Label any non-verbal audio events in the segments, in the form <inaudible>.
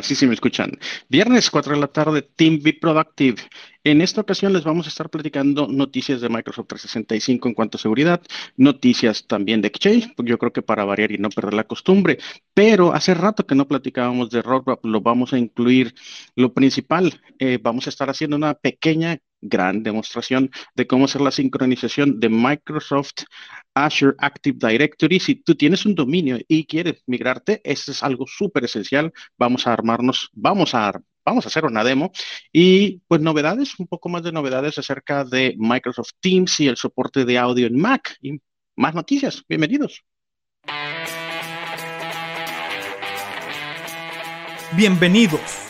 Así se me escuchan. Viernes 4 de la tarde, Team Be Productive. En esta ocasión les vamos a estar platicando noticias de Microsoft 365 en cuanto a seguridad, noticias también de Exchange, yo creo que para variar y no perder la costumbre, pero hace rato que no platicábamos de Roadmap, lo vamos a incluir. Lo principal, eh, vamos a estar haciendo una pequeña gran demostración de cómo hacer la sincronización de Microsoft Azure Active Directory. Si tú tienes un dominio y quieres migrarte, eso es algo súper esencial. Vamos a armarnos, vamos a, vamos a hacer una demo y pues novedades, un poco más de novedades acerca de Microsoft Teams y el soporte de audio en Mac y más noticias. Bienvenidos. Bienvenidos.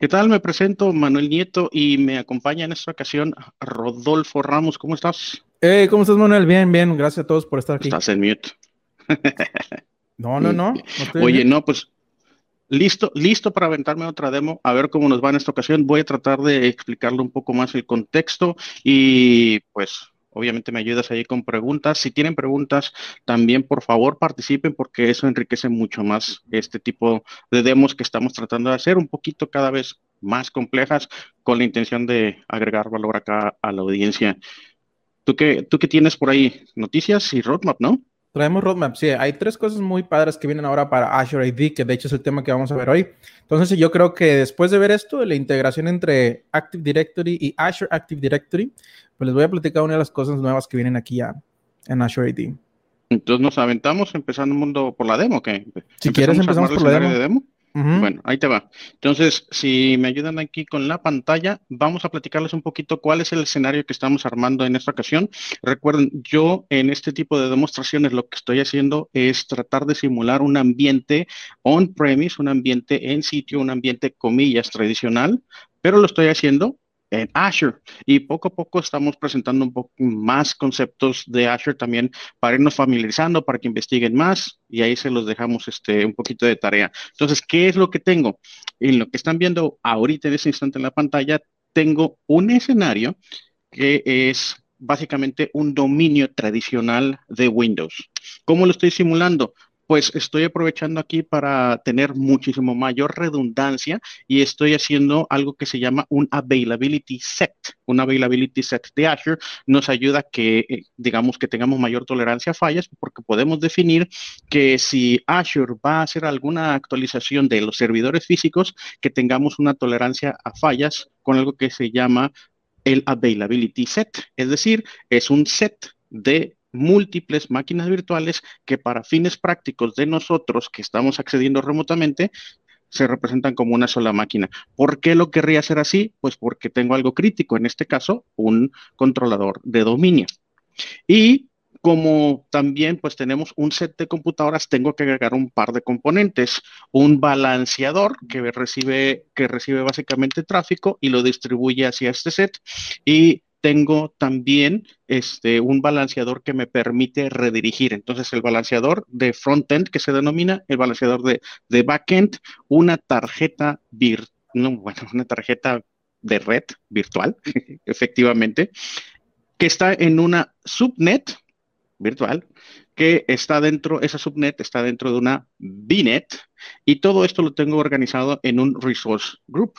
¿Qué tal? Me presento Manuel Nieto y me acompaña en esta ocasión Rodolfo Ramos. ¿Cómo estás? Hey, ¿cómo estás, Manuel? Bien, bien. Gracias a todos por estar aquí. Estás en mute. <laughs> no, no, no. <laughs> Oye, no, pues listo, listo para aventarme otra demo, a ver cómo nos va en esta ocasión. Voy a tratar de explicarle un poco más el contexto y pues obviamente me ayudas ahí con preguntas. Si tienen preguntas, también por favor participen porque eso enriquece mucho más este tipo de demos que estamos tratando de hacer, un poquito cada vez más complejas con la intención de agregar valor acá a la audiencia. ¿Tú qué, ¿Tú qué tienes por ahí? Noticias y roadmap, ¿no? Traemos roadmap, sí. Hay tres cosas muy padres que vienen ahora para Azure AD, que de hecho es el tema que vamos a ver hoy. Entonces, yo creo que después de ver esto, la integración entre Active Directory y Azure Active Directory, pues les voy a platicar una de las cosas nuevas que vienen aquí ya en Azure AD. Entonces, nos aventamos empezando el mundo por la demo, ¿qué? Si quieres, empezamos por la demo. Bueno, ahí te va. Entonces, si me ayudan aquí con la pantalla, vamos a platicarles un poquito cuál es el escenario que estamos armando en esta ocasión. Recuerden, yo en este tipo de demostraciones lo que estoy haciendo es tratar de simular un ambiente on-premise, un ambiente en sitio, un ambiente comillas tradicional, pero lo estoy haciendo en Azure. Y poco a poco estamos presentando un poco más conceptos de Azure también para irnos familiarizando, para que investiguen más y ahí se los dejamos este, un poquito de tarea. Entonces, ¿qué es lo que tengo? En lo que están viendo ahorita en ese instante en la pantalla, tengo un escenario que es básicamente un dominio tradicional de Windows. ¿Cómo lo estoy simulando? Pues estoy aprovechando aquí para tener muchísimo mayor redundancia y estoy haciendo algo que se llama un availability set. Un availability set de Azure nos ayuda a que, eh, digamos, que tengamos mayor tolerancia a fallas porque podemos definir que si Azure va a hacer alguna actualización de los servidores físicos, que tengamos una tolerancia a fallas con algo que se llama el availability set. Es decir, es un set de múltiples máquinas virtuales que para fines prácticos de nosotros que estamos accediendo remotamente, se representan como una sola máquina. ¿Por qué lo querría hacer así? Pues porque tengo algo crítico, en este caso, un controlador de dominio. Y como también pues tenemos un set de computadoras, tengo que agregar un par de componentes, un balanceador que recibe, que recibe básicamente tráfico y lo distribuye hacia este set y tengo también este, un balanceador que me permite redirigir. Entonces, el balanceador de frontend que se denomina el balanceador de, de backend, una tarjeta virtual, no, bueno, una tarjeta de red virtual, <laughs> efectivamente, que está en una subnet virtual, que está dentro, esa subnet está dentro de una VNet, y todo esto lo tengo organizado en un resource group.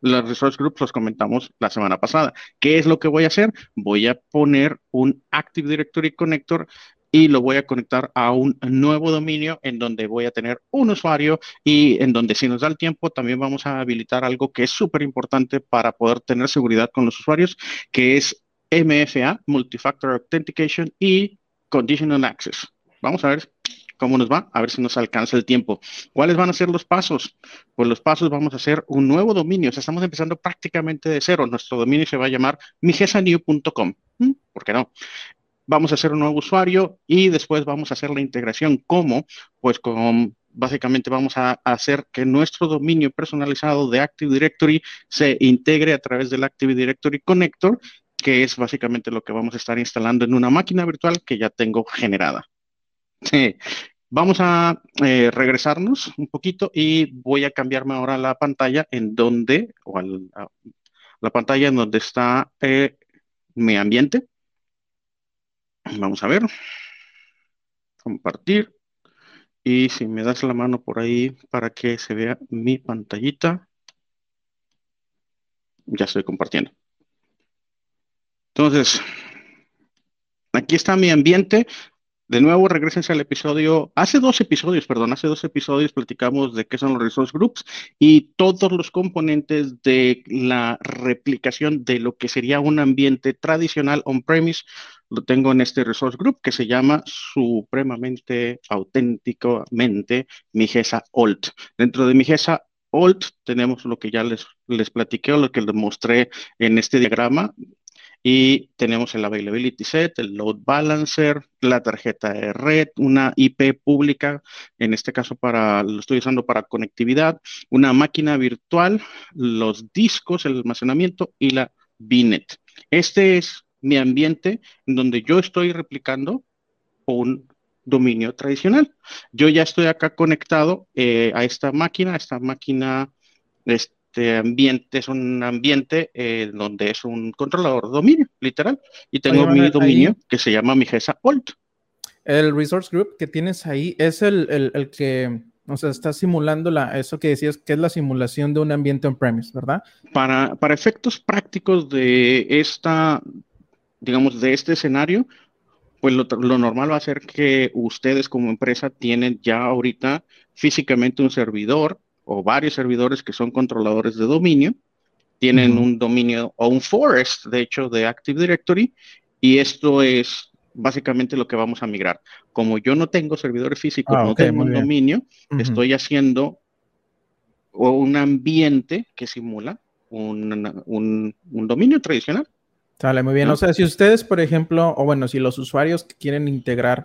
Los resource groups los comentamos la semana pasada. ¿Qué es lo que voy a hacer? Voy a poner un Active Directory Connector y lo voy a conectar a un nuevo dominio en donde voy a tener un usuario y en donde si nos da el tiempo también vamos a habilitar algo que es súper importante para poder tener seguridad con los usuarios, que es MFA, Multifactor Authentication y Conditional Access. Vamos a ver cómo nos va, a ver si nos alcanza el tiempo. ¿Cuáles van a ser los pasos? Pues los pasos vamos a hacer un nuevo dominio, o sea, estamos empezando prácticamente de cero. Nuestro dominio se va a llamar migesanew.com. ¿Mm? ¿Por qué no? Vamos a hacer un nuevo usuario y después vamos a hacer la integración como, pues con básicamente vamos a hacer que nuestro dominio personalizado de Active Directory se integre a través del Active Directory Connector, que es básicamente lo que vamos a estar instalando en una máquina virtual que ya tengo generada. Vamos a eh, regresarnos un poquito y voy a cambiarme ahora la pantalla en donde, o la pantalla en donde está eh, mi ambiente. Vamos a ver. Compartir. Y si me das la mano por ahí para que se vea mi pantallita. Ya estoy compartiendo. Entonces, aquí está mi ambiente. De nuevo, regresense al episodio, hace dos episodios, perdón, hace dos episodios platicamos de qué son los resource groups y todos los componentes de la replicación de lo que sería un ambiente tradicional on-premise lo tengo en este resource group que se llama supremamente auténticamente Migesa Alt. Dentro de Migesa Alt tenemos lo que ya les, les platiqué o lo que les mostré en este diagrama, y tenemos el availability set, el load balancer, la tarjeta de red, una IP pública, en este caso para, lo estoy usando para conectividad, una máquina virtual, los discos, el almacenamiento y la VNet. Este es mi ambiente en donde yo estoy replicando un dominio tradicional. Yo ya estoy acá conectado eh, a esta máquina, esta máquina, este ambiente es un ambiente eh, donde es un controlador dominio, literal. Y tengo mi dominio que se llama mi GESA Alt. El resource group que tienes ahí es el, el, que, o sea, está simulando la, eso que decías que es la simulación de un ambiente on-premise, ¿verdad? Para, para efectos prácticos de esta, digamos, de este escenario, pues lo, lo, normal va a ser que ustedes como empresa tienen ya ahorita físicamente un servidor o varios servidores que son controladores de dominio, tienen un dominio o un forest, de hecho, de Active Directory, y esto es básicamente lo que vamos a migrar. Como yo no tengo servidores físicos, ah, no tengo un dominio, estoy haciendo un ambiente que simula un, dominio tradicional. Sale muy bien. O sea, si ustedes, por ejemplo, o bueno, si los usuarios quieren integrar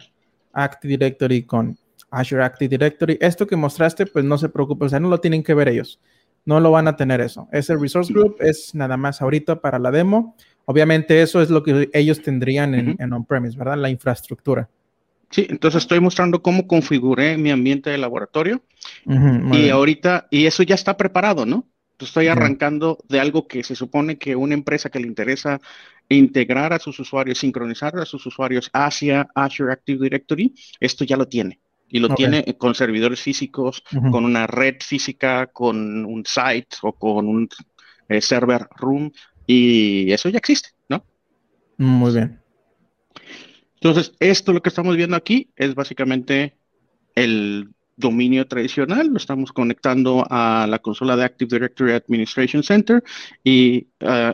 Active Directory con Azure Active Directory. Esto que mostraste, pues no se preocupe, o sea, no lo tienen que ver ellos. No lo van a tener eso. Ese resource group es nada más ahorita para la demo. Obviamente eso es lo que ellos tendrían en, on-premise, ¿verdad? La infraestructura. Sí, entonces estoy mostrando cómo configuré mi ambiente de laboratorio y ahorita, y eso ya está preparado, ¿no? Estoy arrancando de algo que se supone que una empresa que le interesa integrar a sus usuarios, sincronizar a sus usuarios hacia Azure Active Directory, esto ya lo tiene y lo tiene con servidores físicos, con una red física, con un site o con un eh, server room y eso ya existe, ¿no? Muy bien. Entonces, esto lo que estamos viendo aquí es básicamente el dominio tradicional, lo estamos conectando a la consola de Active Directory Administration Center y uh,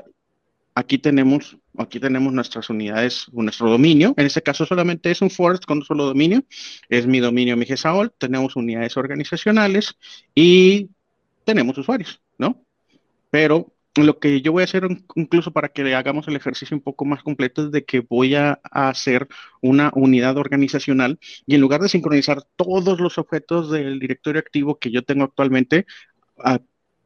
aquí tenemos aquí tenemos nuestras unidades, nuestro dominio. En este caso solamente es un forest con un solo dominio. Es mi dominio, mi GESAOL. Tenemos unidades organizacionales y tenemos usuarios, ¿no? Pero lo que yo voy a hacer incluso para que hagamos el ejercicio un poco más completo es de que voy a, hacer una unidad organizacional y en lugar de sincronizar todos los objetos del directorio activo que yo tengo actualmente, ah,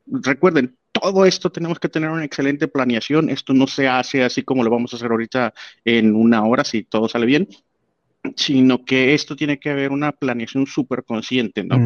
recuerden, todo esto tenemos que tener una excelente planeación. Esto no se hace así como lo vamos a hacer ahorita en una hora, si todo sale bien, sino que esto tiene que haber una planeación súper consciente, ¿no?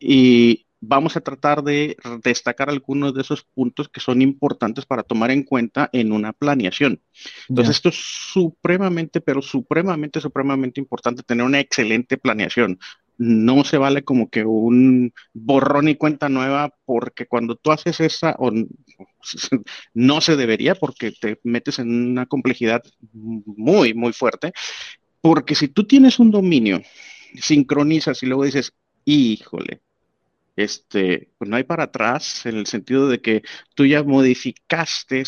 Y vamos a tratar de destacar algunos de esos puntos que son importantes para tomar en cuenta en una planeación. Entonces, esto es supremamente, pero supremamente, supremamente importante tener una excelente planeación no se vale como que un borrón y cuenta nueva, porque cuando tú haces esa, <laughs> no se debería, porque te metes en una complejidad muy, muy fuerte, porque si tú tienes un dominio, sincronizas y luego dices, híjole, este, pues no hay para atrás, en el sentido de que tú ya modificaste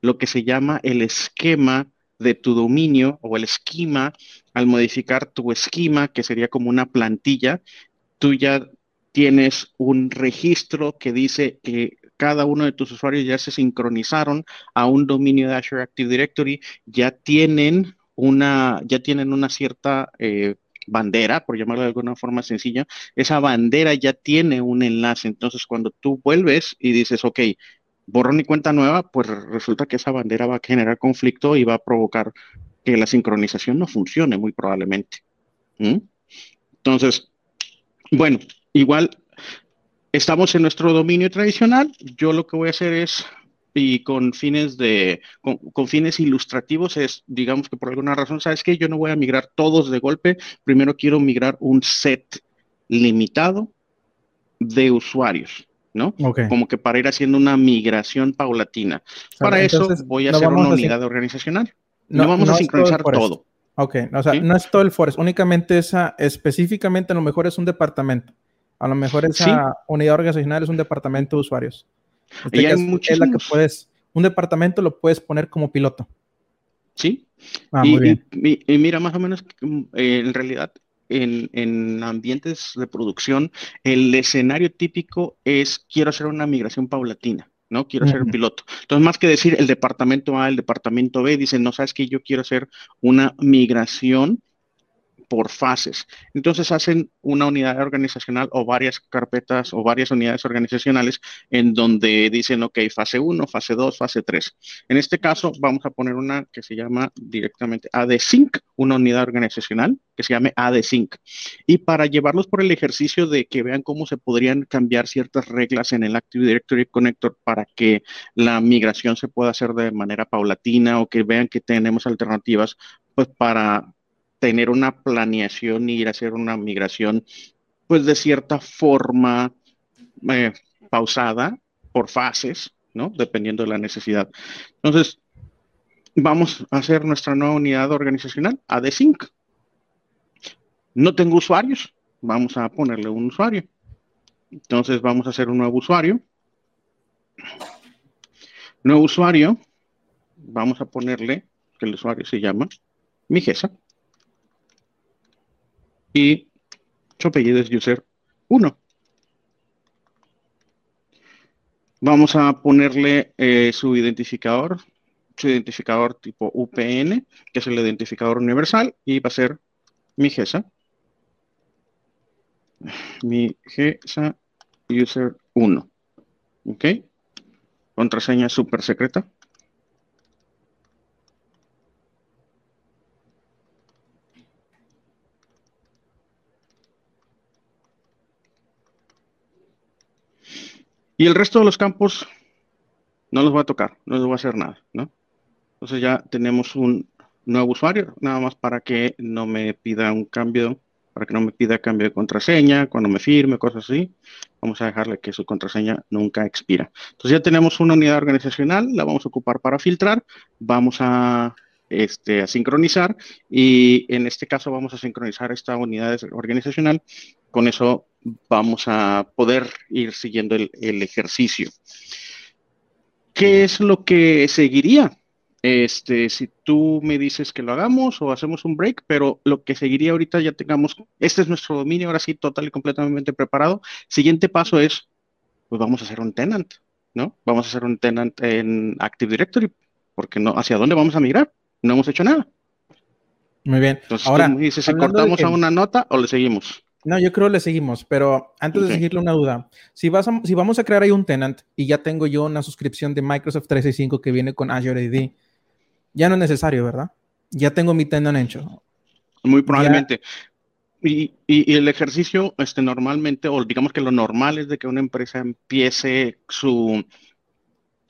lo que se llama el esquema de tu dominio o el esquema, al modificar tu esquema, que sería como una plantilla, tú ya tienes un registro que dice que cada uno de tus usuarios ya se sincronizaron a un dominio de Azure Active Directory, ya tienen una, ya tienen una cierta eh, bandera, por llamarlo de alguna forma sencilla, esa bandera ya tiene un enlace. Entonces, cuando tú vuelves y dices, ok, borrón y cuenta nueva, pues resulta que esa bandera va a generar conflicto y va a provocar que la sincronización no funcione muy probablemente. Entonces, bueno, igual estamos en nuestro dominio tradicional. Yo lo que voy a hacer es y con fines de con, fines ilustrativos es digamos que por alguna razón sabes que yo no voy a migrar todos de golpe primero quiero migrar un set limitado de usuarios ¿no? Como que para ir haciendo una migración paulatina. para eso voy a hacer una unidad organizacional. No, vamos a sincronizar todo. Ok, o sea, no es todo el forest, únicamente esa, específicamente a lo mejor es un departamento. A lo mejor esa unidad organizacional es un departamento de usuarios. Este y hay es la que puedes, un departamento lo puedes poner como piloto. Sí. Ah, y, muy bien. Y, mira, más o menos, mm, en realidad, en, ambientes de producción, el escenario típico es quiero hacer una migración paulatina. ¿no? Quiero ser piloto. Entonces, más que decir el departamento A, el departamento B, dicen, no, sabes que yo quiero hacer una migración por fases. Entonces hacen una unidad organizacional o varias carpetas o varias unidades organizacionales en donde dicen, ok, fase 1, fase 2, fase 3. En este caso vamos a poner una que se llama directamente AD-Sync, una unidad organizacional que se llame AD-Sync. Y para llevarlos por el ejercicio de que vean cómo se podrían cambiar ciertas reglas en el Active Directory Connector para que la migración se pueda hacer de manera paulatina o que vean que tenemos alternativas pues para tener una planeación y ir a hacer una migración, pues de cierta forma eh, pausada por fases, ¿no? Dependiendo de la necesidad. Entonces, vamos a hacer nuestra nueva unidad organizacional, AD5. No tengo usuarios, vamos a ponerle un usuario. Entonces, vamos a hacer un nuevo usuario. Nuevo usuario, vamos a ponerle que el usuario se llama Mijesa y su apellido es user 1. Vamos a ponerle eh, su identificador, su identificador tipo UPN, que es el identificador universal, y va a ser mi GESA. Mi GESA user 1. ¿Ok? Contraseña súper secreta. Y el resto de los campos no los voy a tocar, no les voy a hacer nada, ¿no? Entonces ya tenemos un nuevo usuario, nada más para que no me pida un cambio, para que no me pida cambio de contraseña, cuando me firme, cosas así. Vamos a dejarle que su contraseña nunca expira. Entonces ya tenemos una unidad organizacional, la vamos a ocupar para filtrar, vamos a, este, a sincronizar y en este caso vamos a sincronizar esta unidad organizacional. Con eso vamos a poder ir siguiendo el, ejercicio. ¿Qué es lo que seguiría? Este, si tú me dices que lo hagamos o hacemos un break, pero lo que seguiría ahorita ya tengamos, este es nuestro dominio, ahora sí, total y completamente preparado. Siguiente paso es, pues vamos a hacer un tenant, ¿no? Vamos a hacer un tenant en Active Directory, porque no, ¿hacia dónde vamos a migrar? No hemos hecho nada. Muy bien. Entonces, ahora, tú me dices si cortamos a una nota o le seguimos. No, yo creo que le seguimos, pero antes de seguirle una duda. Si, vas si vamos a crear ahí un tenant y ya tengo yo una suscripción de Microsoft 365 que viene con Azure AD, ya no es necesario, ¿verdad? Ya tengo mi tenant hecho. Muy probablemente. Y, el ejercicio, este, normalmente, o digamos que lo normal es de que una empresa empiece su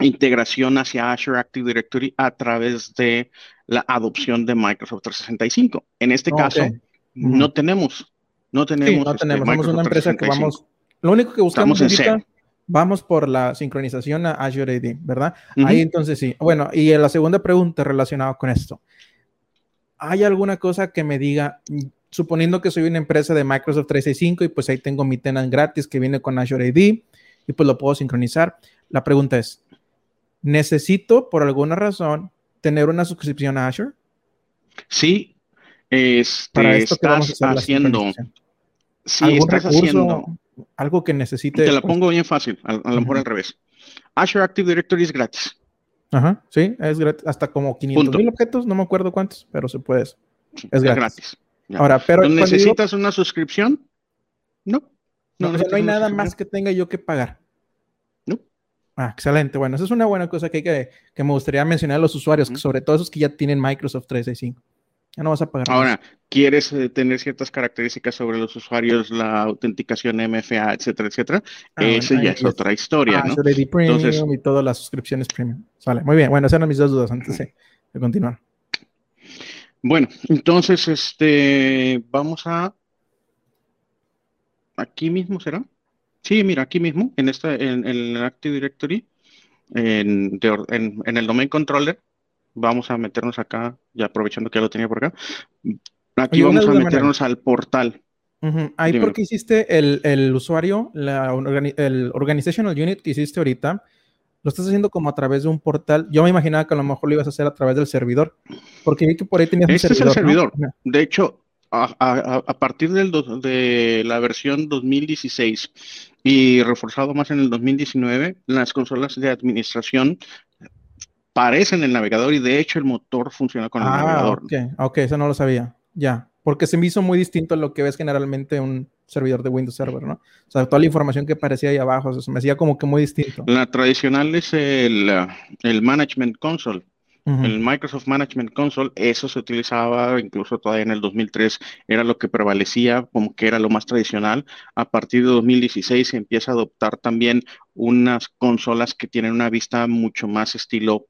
integración hacia Azure Active Directory a través de la adopción de Microsoft 365. En este caso, no tenemos no tenemos. no este, tenemos. Somos una empresa que vamos. Lo único que buscamos ahorita, vamos por la sincronización a Azure AD, ¿verdad? Ahí entonces sí. Bueno, y la segunda pregunta relacionada con esto. ¿Hay alguna cosa que me diga, suponiendo que soy una empresa de Microsoft 365 y pues ahí tengo mi tenant gratis que viene con Azure AD y pues lo puedo sincronizar? La pregunta es, ¿necesito por alguna razón tener una suscripción a Azure? Sí, este, Para esto estás haciendo si estás haciendo algo que necesite. Te la pongo bien fácil, a, lo mejor al revés. Azure Active Directory es gratis. Ajá, sí, es gratis. Hasta como 500 mil objetos, no me acuerdo cuántos, pero se puede. Es, gratis. Ahora, pero ¿Necesitas una suscripción? No. No, no, hay nada más que tenga yo que pagar. Ah, excelente. Bueno, esa es una buena cosa que, que, que me gustaría mencionar a los usuarios, sobre todo esos que ya tienen Microsoft 365. Ya no vas a pagar. Ahora, ¿quieres eh, tener ciertas características sobre los usuarios, la autenticación MFA, etcétera, etcétera? Ah, Esa ya es otra historia, ah, ¿no? Premium Entonces, y todas las suscripciones premium. Sale, muy bien. Bueno, esas eran mis dos dudas antes de, continuar. Bueno, entonces, este, vamos a aquí mismo será. Sí, mira, aquí mismo, en esta, en, el Active Directory, en, en, el domain controller, vamos a meternos acá, ya aprovechando que ya lo tenía por acá. Aquí vamos a meternos al portal. Ahí porque hiciste el, el usuario, la, el organizational unit que hiciste ahorita, lo estás haciendo como a través de un portal. Yo me imaginaba que a lo mejor lo ibas a hacer a través del servidor, porque vi que por ahí tenías este un servidor. es el servidor. De hecho, a, a, partir del de la versión 2016 y reforzado más en el 2019, las consolas de administración parecen el navegador y de hecho el motor funciona con el ah, navegador. Ok, ok, eso no lo sabía. Ya, porque se me hizo muy distinto a lo que ves generalmente un servidor de Windows Server, ¿no? O sea, toda la información que aparecía ahí abajo, se me hacía como que muy distinto. La tradicional es el, el Management Console. El Microsoft Management Console, eso se utilizaba incluso todavía en el 2003, era lo que prevalecía como que era lo más tradicional. A partir de 2016 se empieza a adoptar también unas consolas que tienen una vista mucho más estilo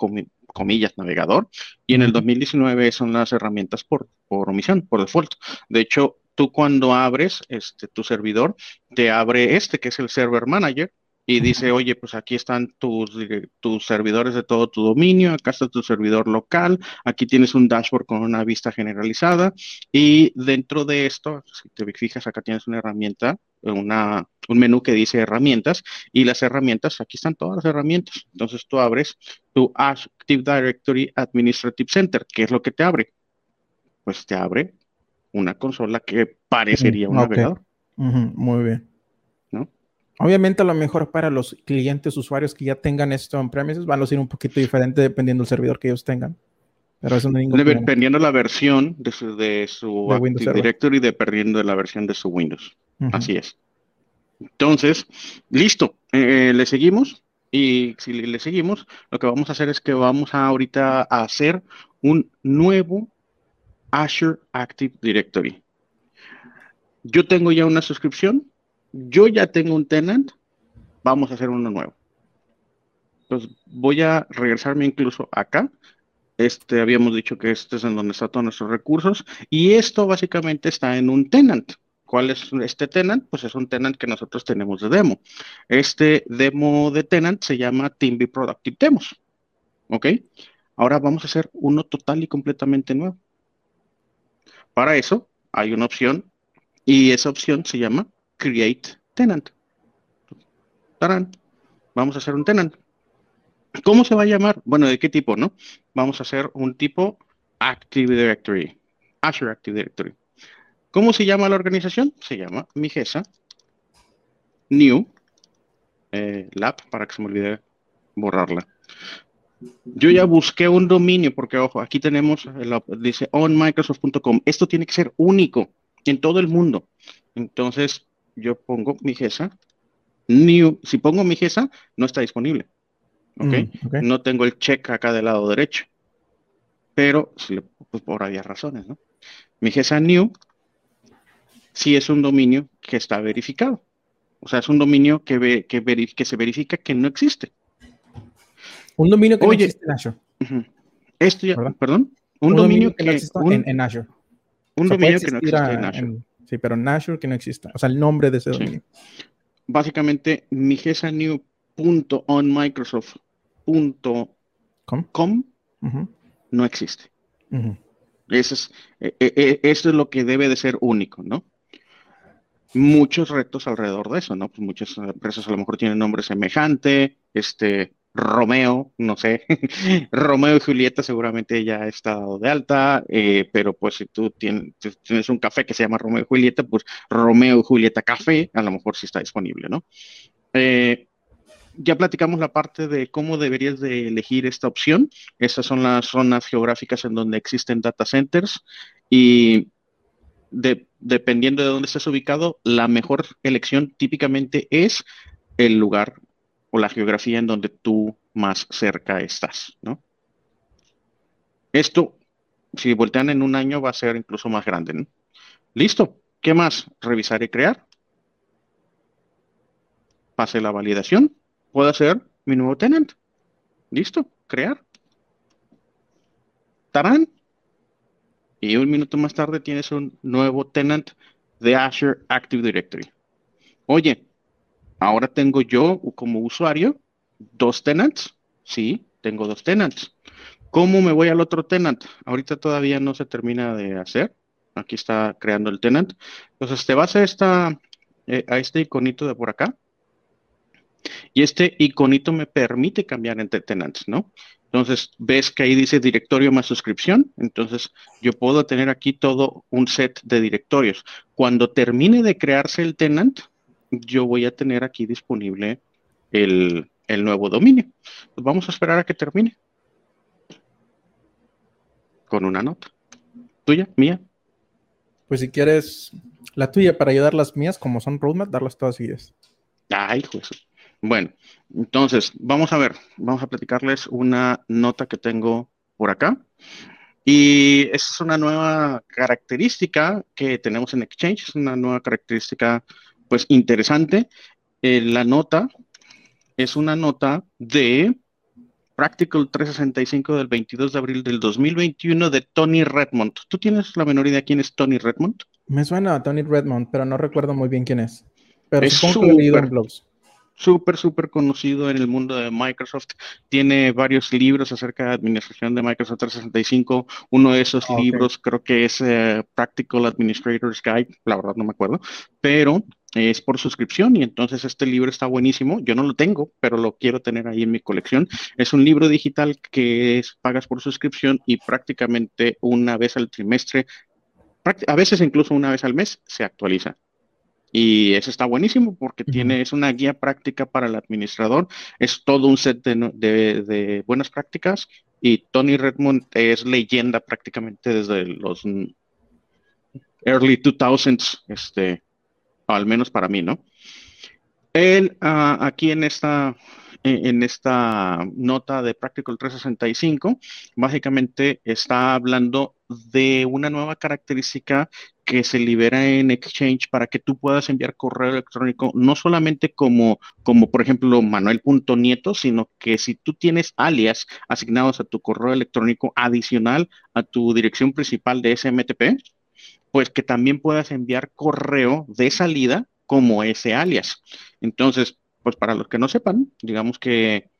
comillas, navegador, y en el 2019 son las herramientas por, por omisión, por default. De hecho, tú cuando abres este, tu servidor, te abre este que es el Server Manager, y dice, oye, pues aquí están tus, tus servidores de todo tu dominio, acá está tu servidor local, aquí tienes un dashboard con una vista generalizada y dentro de esto, si te fijas, acá tienes una herramienta, una, un menú que dice herramientas y las herramientas, aquí están todas las herramientas. Entonces tú abres tu Active Directory Administrative Center, ¿qué es lo que te abre? Pues te abre una consola que parecería un navegador. muy bien. Obviamente, a lo mejor para los clientes, usuarios que ya tengan esto en premises, van a ser un poquito diferente dependiendo del servidor que ellos tengan. Pero eso no Dependiendo la versión de su, de su Active Directory, dependiendo de la versión de su Windows. Así es. Entonces, listo. Eh, le seguimos. Y si le, seguimos, lo que vamos a hacer es que vamos a ahorita a hacer un nuevo Azure Active Directory. Yo tengo ya una suscripción yo ya tengo un tenant, vamos a hacer uno nuevo. Entonces voy a regresarme incluso acá. Este, habíamos dicho que este es en donde están todos nuestros recursos y esto básicamente está en un tenant. ¿Cuál es este tenant? Pues es un tenant que nosotros tenemos de demo. Este demo de tenant se llama TeamB Productive Demos. ¿Ok? Ahora vamos a hacer uno total y completamente nuevo. Para eso hay una opción y esa opción se llama create tenant. ¡Tarán! Vamos a hacer un tenant. ¿Cómo se va a llamar? Bueno, ¿de qué tipo, no? Vamos a hacer un tipo Active Directory, Azure Active Directory. ¿Cómo se llama la organización? Se llama Migesa New eh, Lab, para que se me olvide borrarla. Yo ya busqué un dominio, porque ojo, aquí tenemos, dice onmicrosoft.com. Esto tiene que ser único en todo el mundo. Entonces, yo pongo mi GESA, new, si pongo mi GESA, no está disponible. ¿okay? Mm, no tengo el check acá del lado derecho. Pero, pues, por varias razones, ¿no? Mi GESA new sí es un dominio que está verificado. O sea, es un dominio que, ve, que, que se verifica que no existe. Un dominio que no existe en Azure. Esto ya, perdón. Un, dominio, que, no existe en, Azure. Un dominio que no existe en Azure. Sí, pero Azure que no exista. O sea, el nombre de ese dominio. Básicamente, migesanew.onmicrosoft.com no existe. eso, es, e, e, e, eso es lo que debe de ser único, ¿no? Muchos retos alrededor de eso, ¿no? Pues muchas empresas a lo mejor tienen nombre semejante, este, Romeo, no sé, <laughs> Romeo y Julieta seguramente ya ha estado de alta, eh, pero pues si tú tienes, un café que se llama Romeo y Julieta, pues Romeo y Julieta Café a lo mejor sí está disponible, ¿no? Eh, ya platicamos la parte de cómo deberías de elegir esta opción. Estas son las zonas geográficas en donde existen data centers y dependiendo de dónde estés ubicado, la mejor elección típicamente es el lugar o la geografía en donde tú más cerca estás, ¿no? Esto, si voltean en un año, va a ser incluso más grande, ¿no? Listo. ¿Qué más? Revisar y crear. Pase la validación. Puedo hacer mi nuevo tenant. Listo. Crear. Tarán. Y un minuto más tarde tienes un nuevo tenant de Azure Active Directory. Oye, ahora tengo yo como usuario dos tenants. Sí, tengo dos tenants. ¿Cómo me voy al otro tenant? Ahorita todavía no se termina de hacer. Aquí está creando el tenant. Entonces te vas a, esta, eh, a este iconito de por acá. Y este iconito me permite cambiar entre tenants, ¿no? Entonces ves que ahí dice directorio más suscripción. Entonces yo puedo tener aquí todo un set de directorios. Cuando termine de crearse el tenant, yo voy a tener aquí disponible el, el nuevo dominio. Pues vamos a esperar a que termine con una nota. ¿Tuya? ¿Mía? Pues si quieres la tuya para ayudar las mías, como son roadmap, darlas todas seguidas. Ay, pues. Bueno, entonces, vamos a ver, vamos a platicarles una nota que tengo por acá. Y esa es una nueva característica que tenemos en Exchange, es una nueva característica, pues, interesante. Eh, la nota es una nota de Practical 365 del 22 de abril del 2021 de Tony Redmond. ¿Tú tienes la menor idea quién es Tony Redmond? Me suena a Tony Redmond, pero no recuerdo muy bien quién es. Pero es. Súper, súper conocido en el mundo de Microsoft. Tiene varios libros acerca de administración de Microsoft 365. Uno de esos ah, libros creo que es eh, Practical Administrator's Guide, la verdad no me acuerdo, pero es por suscripción y entonces este libro está buenísimo. Yo no lo tengo, pero lo quiero tener ahí en mi colección. Es un libro digital que es, pagas por suscripción y prácticamente una vez al trimestre, a veces incluso una vez al mes, se actualiza. Y eso está buenísimo porque tiene, es una guía práctica para el administrador, es todo un set de, de buenas prácticas y Tony Redmond es leyenda prácticamente desde los early 2000s, este, al menos para mí, ¿no? Él ah, aquí en esta, en esta nota de Practical 365, básicamente está hablando de una nueva característica que se libera en Exchange para que tú puedas enviar correo electrónico, no solamente como, como por ejemplo manuel.nieto, sino que si tú tienes alias asignados a tu correo electrónico adicional a tu dirección principal de SMTP, pues que también puedas enviar correo de salida como ese alias. Entonces, pues para los que no sepan, digamos que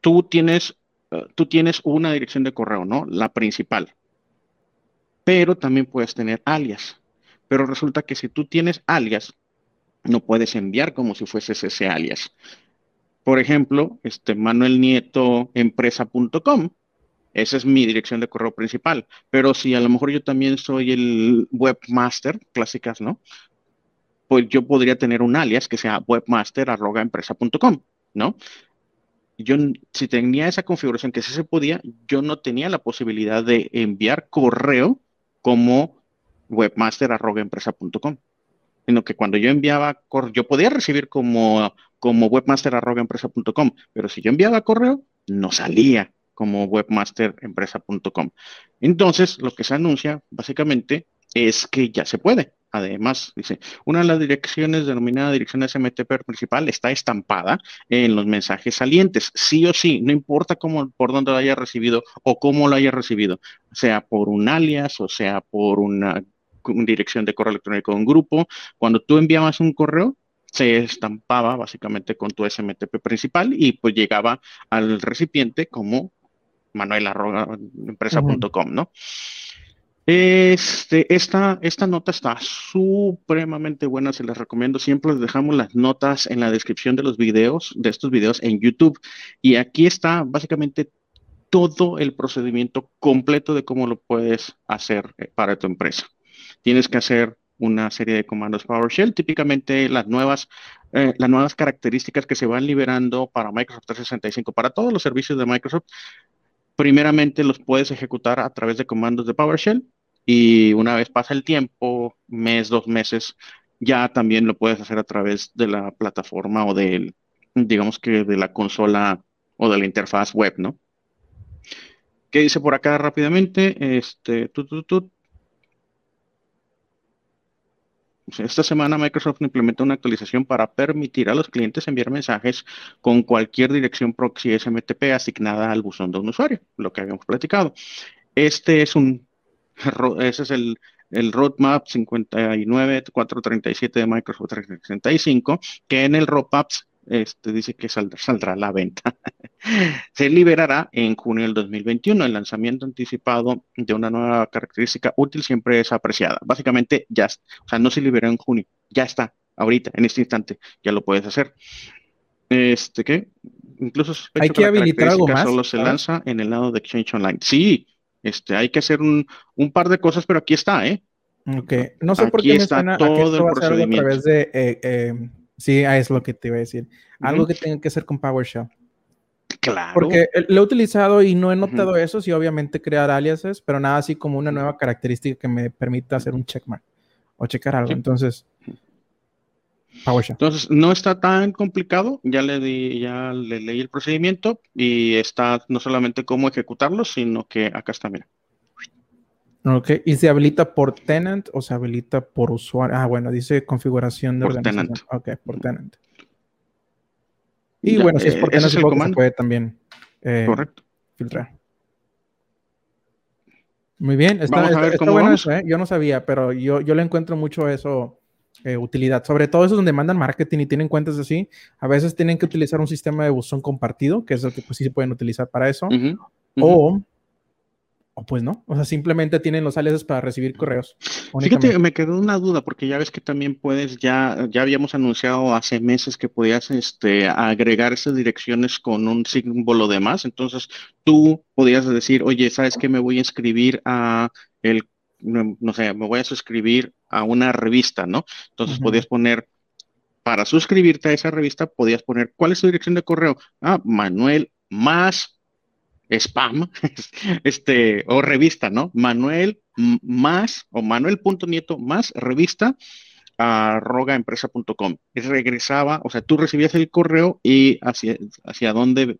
tú tienes, eh, tú tienes una dirección de correo, ¿no? La principal. Pero también puedes tener alias. Pero resulta que si tú tienes alias, no puedes enviar como si fueses ese alias. Por ejemplo, este Manuel Nieto empresa.com esa es mi dirección de correo principal. Pero si a lo mejor yo también soy el webmaster, clásicas, ¿no? Pues yo podría tener un alias que sea webmaster.empresa.com, ¿no? Yo, si tenía esa configuración que sí se podía, yo no tenía la posibilidad de enviar correo como webmaster.empresa.com, sino que cuando yo enviaba, yo podía recibir como, como webmaster.empresa.com, pero si yo enviaba correo, no salía como webmasterempresa.com. Entonces, lo que se anuncia básicamente es que ya se puede. Además, dice, una de las direcciones denominada dirección SMTP principal está estampada en los mensajes salientes, sí o sí, no importa cómo, por dónde lo haya recibido o cómo lo haya recibido, sea por un alias o sea por una, una dirección de correo electrónico de un grupo. Cuando tú enviabas un correo, se estampaba básicamente con tu SMTP principal y pues llegaba al recipiente como manuelarrogaempresa.com, ¿no? Este, esta, esta nota está supremamente buena, se les recomiendo. Siempre les dejamos las notas en la descripción de los videos, de estos videos en YouTube. Y aquí está básicamente todo el procedimiento completo de cómo lo puedes hacer eh, para tu empresa. Tienes que hacer una serie de comandos PowerShell, típicamente las nuevas, eh, las nuevas características que se van liberando para Microsoft 365, para todos los servicios de Microsoft, primeramente los puedes ejecutar a través de comandos de PowerShell y una vez pasa el tiempo, mes, dos meses, ya también lo puedes hacer a través de la plataforma o del, digamos que de la consola o de la interfaz web, ¿no? ¿Qué dice por acá rápidamente? Este, tu, Esta semana Microsoft implementó una actualización para permitir a los clientes enviar mensajes con cualquier dirección proxy SMTP asignada al buzón de un usuario, lo que habíamos platicado. Este es un, ese es el, el roadmap 59437 de Microsoft 365, que en el roadmaps este, dice que saldrá, a la venta. <laughs> Se liberará en junio del 2021. El lanzamiento anticipado de una nueva característica útil siempre es apreciada. Básicamente ya, o sea, no se liberó en junio, ya está, ahorita, en este instante, ya lo puedes hacer. Este, ¿qué? Incluso hay que, habilitar algo más. Solo se lanza en el lado de Exchange Online. Sí, este, hay que hacer un, par de cosas, pero aquí está, ¿eh? Ok, no sé por qué me suena todo el procedimiento. a través de eh, eh, Sí, es lo que te iba a decir. Algo que tenga que hacer con PowerShell. Claro. Porque lo he utilizado y no he notado eso, sí, obviamente crear aliases, pero nada así como una nueva característica que me permita hacer un checkmark o checar algo. Entonces, PowerShell. Entonces, no está tan complicado, ya le di, ya le leí el procedimiento y está no solamente cómo ejecutarlo, sino que acá está, mira. Ok, ¿y se habilita por tenant o se habilita por usuario? Ah, bueno, dice configuración de por organización. Tenant. Ok, por tenant. Y bueno, si es por tenant, se puede también eh, Correcto. filtrar. Muy bien, está, vamos a ver cómo bueno eso, ¿eh? Yo no sabía, pero yo, yo le encuentro mucho eso, eh, utilidad. Sobre todo eso donde mandan marketing y tienen cuentas así. A veces tienen que utilizar un sistema de buzón compartido, que es el que pues, sí se pueden utilizar para eso. O pues no, o sea, simplemente tienen los aliases para recibir correos. Fíjate, me quedó una duda porque ya ves que también puedes, ya, ya habíamos anunciado hace meses que podías este, agregar esas direcciones con un símbolo de más, entonces tú podías decir, oye, ¿sabes qué? Me voy a inscribir a el, no sé, me voy a suscribir a una revista, ¿no? Entonces podías poner para suscribirte a esa revista podías poner cuál es tu dirección de correo. Ah, Manuel más spam, <laughs> este, o revista, ¿no? Manuel más, o manuel.nieto más revista a rogaempresa.com. Regresaba, o sea, tú recibías el correo y hacia, hacia dónde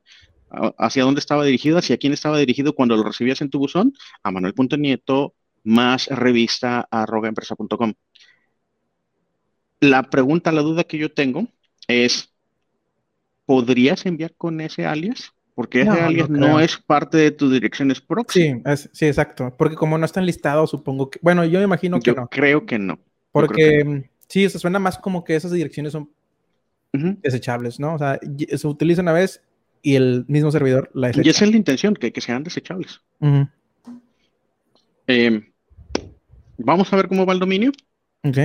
hacia dónde estaba dirigido, hacia quién estaba dirigido cuando lo recibías en tu buzón, a manuel.nieto más revista a rogaempresa.com. La pregunta, la duda que yo tengo es, ¿podrías enviar con ese alias? Porque ese alias no, es parte de tus direcciones proxy. Sí, sí, exacto. Porque como no están listados, supongo que. Bueno, yo me imagino que yo Creo que no. Porque sí, eso suena más como que esas direcciones son desechables, ¿no? O sea, se utilizan una vez y el mismo servidor la desecha. Y esa es la intención, que, que sean desechables. Em, vamos a ver cómo va el dominio. Ok.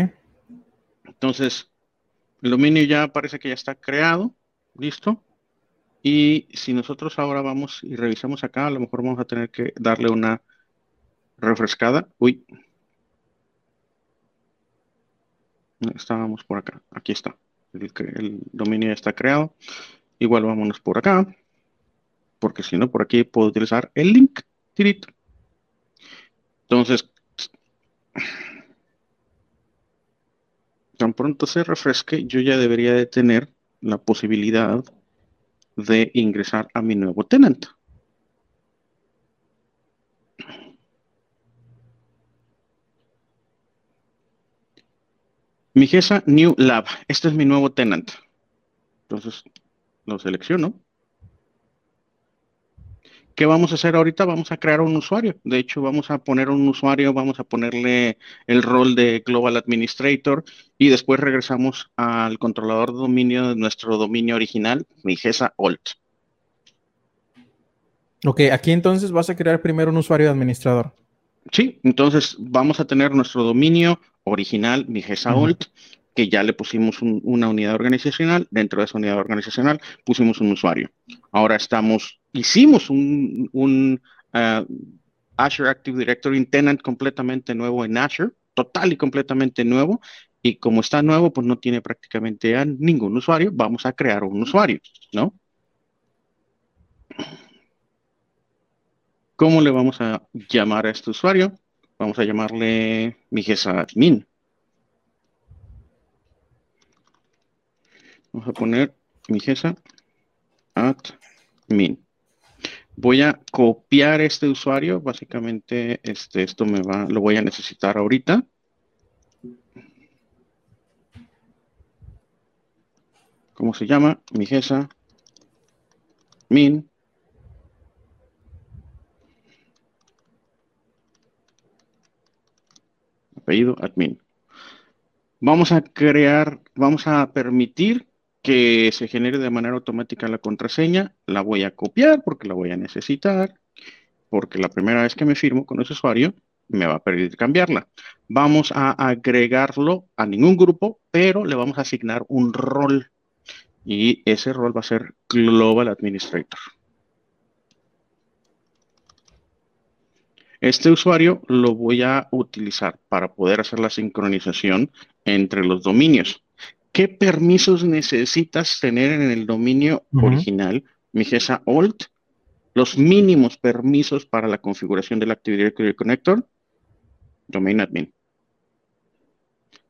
Entonces, el dominio ya parece que ya está creado. Listo. Y si nosotros ahora vamos y revisamos acá, a lo mejor vamos a tener que darle una refrescada. Uy. Estábamos por acá. Aquí está. El, dominio ya está creado. Igual vámonos por acá. Porque si no, por aquí puedo utilizar el link. Tirito. Entonces, tan pronto se refresque, yo ya debería de tener la posibilidad de ingresar a mi nuevo tenant. Mi GESA New Lab. Este es mi nuevo tenant. Entonces lo selecciono. ¿Qué vamos a hacer ahorita? Vamos a crear un usuario. De hecho, vamos a poner un usuario, vamos a ponerle el rol de Global Administrator y después regresamos al controlador de dominio de nuestro dominio original, Migesa Alt. Ok, aquí entonces vas a crear primero un usuario de administrador. Sí, entonces vamos a tener nuestro dominio original, Migesa Alt, que ya le pusimos una unidad organizacional. Dentro de esa unidad organizacional pusimos un usuario. Ahora estamos hicimos un, uh, Azure Active Directory tenant completamente nuevo en Azure, total y completamente nuevo. Y como está nuevo, pues no tiene prácticamente a ningún usuario. Vamos a crear un usuario, ¿no? ¿Cómo le vamos a llamar a este usuario? Vamos a llamarle Mijesa admin. Vamos a poner Mijesa admin. Voy a copiar este usuario. Básicamente, este, esto me va, lo voy a necesitar ahorita. ¿Cómo se llama? Mijesa min apellido admin. Vamos a crear, vamos a permitir que se genere de manera automática la contraseña. La voy a copiar porque la voy a necesitar, porque la primera vez que me firmo con ese usuario me va a permitir cambiarla. Vamos a agregarlo a ningún grupo, pero le vamos a asignar un rol. Y ese rol va a ser Global Administrator. Este usuario lo voy a utilizar para poder hacer la sincronización entre los dominios. ¿Qué permisos necesitas tener en el dominio original? Mijesa Alt, los mínimos permisos para la configuración del Active Directory Connector, Domain Admin.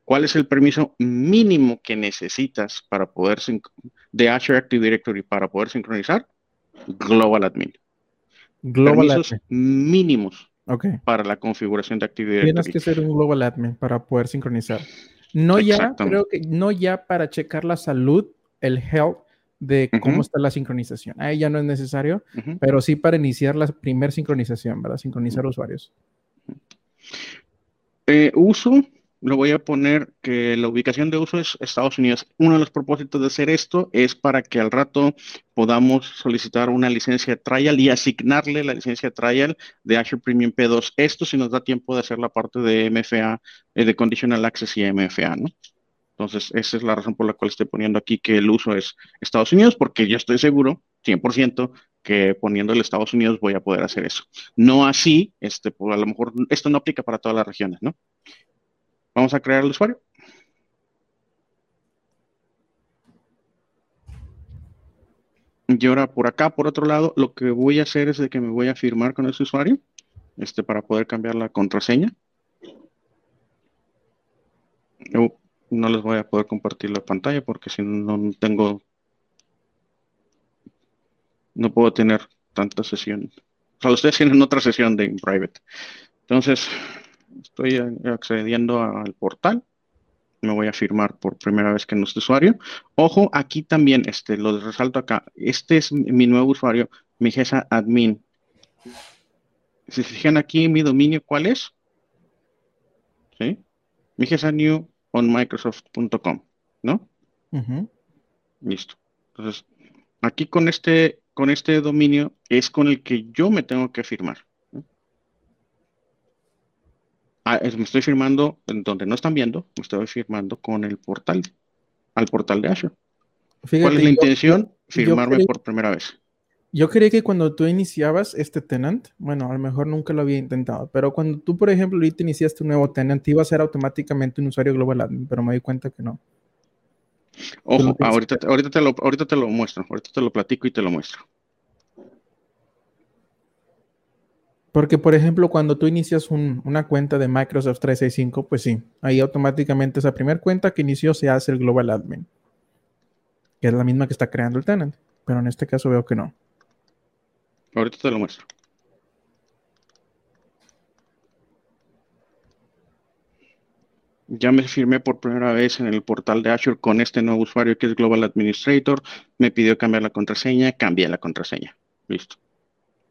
¿Cuál es el permiso mínimo que necesitas para poder de Azure Active Directory para poder sincronizar? Global Admin. Global permisos mínimos para la configuración de Active Directory. Tienes que ser un Global Admin para poder sincronizar. No ya, creo que no ya para checar la salud, el health de cómo está la sincronización. Ahí ya no es necesario, pero sí para iniciar la primera sincronización, ¿verdad? Sincronizar usuarios. Eh, uso lo voy a poner que la ubicación de uso es Estados Unidos. Uno de los propósitos de hacer esto es para que al rato podamos solicitar una licencia trial y asignarle la licencia trial de Azure Premium P2. Esto si nos da tiempo de hacer la parte de MFA, eh, de Conditional Access y MFA, ¿no? Entonces, esa es la razón por la cual estoy poniendo aquí que el uso es Estados Unidos, porque yo estoy seguro, 100%, que poniendo el Estados Unidos voy a poder hacer eso. No así, este, pues a lo mejor esto no aplica para todas las regiones, ¿no? Vamos a crear el usuario. Y ahora por acá, por otro lado, lo que voy a hacer es de que me voy a firmar con ese usuario, este, para poder cambiar la contraseña. No les voy a poder compartir la pantalla porque si no tengo, no puedo tener tanta sesión. O sea, ustedes tienen otra sesión de private. Entonces, estoy accediendo al portal. Me voy a firmar por primera vez que nuestro usuario. Ojo, aquí también, este, lo resalto acá. Este es mi nuevo usuario, mi GESA admin. Si se fijan aquí, mi dominio, ¿cuál es? ¿Sí? Mi GESA new on microsoft.com, ¿no? Listo. Entonces, aquí con este, con este dominio es con el que yo me tengo que firmar. Ah, me estoy firmando en donde no están viendo, me estoy firmando con el portal, al portal de Azure. ¿Cuál es la intención? Firmarme por primera vez. Yo creía que cuando tú iniciabas este tenant, bueno, a lo mejor nunca lo había intentado, pero cuando tú, por ejemplo, ahorita iniciaste un nuevo tenant, iba a ser automáticamente un usuario Global Admin, pero me di cuenta que no. Ojo, ahorita, ahorita, te lo, ahorita te lo muestro, ahorita te lo platico y te lo muestro. Porque, por ejemplo, cuando tú inicias una cuenta de Microsoft 365, pues sí, ahí automáticamente esa primera cuenta que inició se hace el Global Admin, que es la misma que está creando el tenant, pero en este caso veo que no. Ahorita te lo muestro. Ya me firmé por primera vez en el portal de Azure con este nuevo usuario que es Global Administrator. Me pidió cambiar la contraseña, cambié la contraseña. Listo.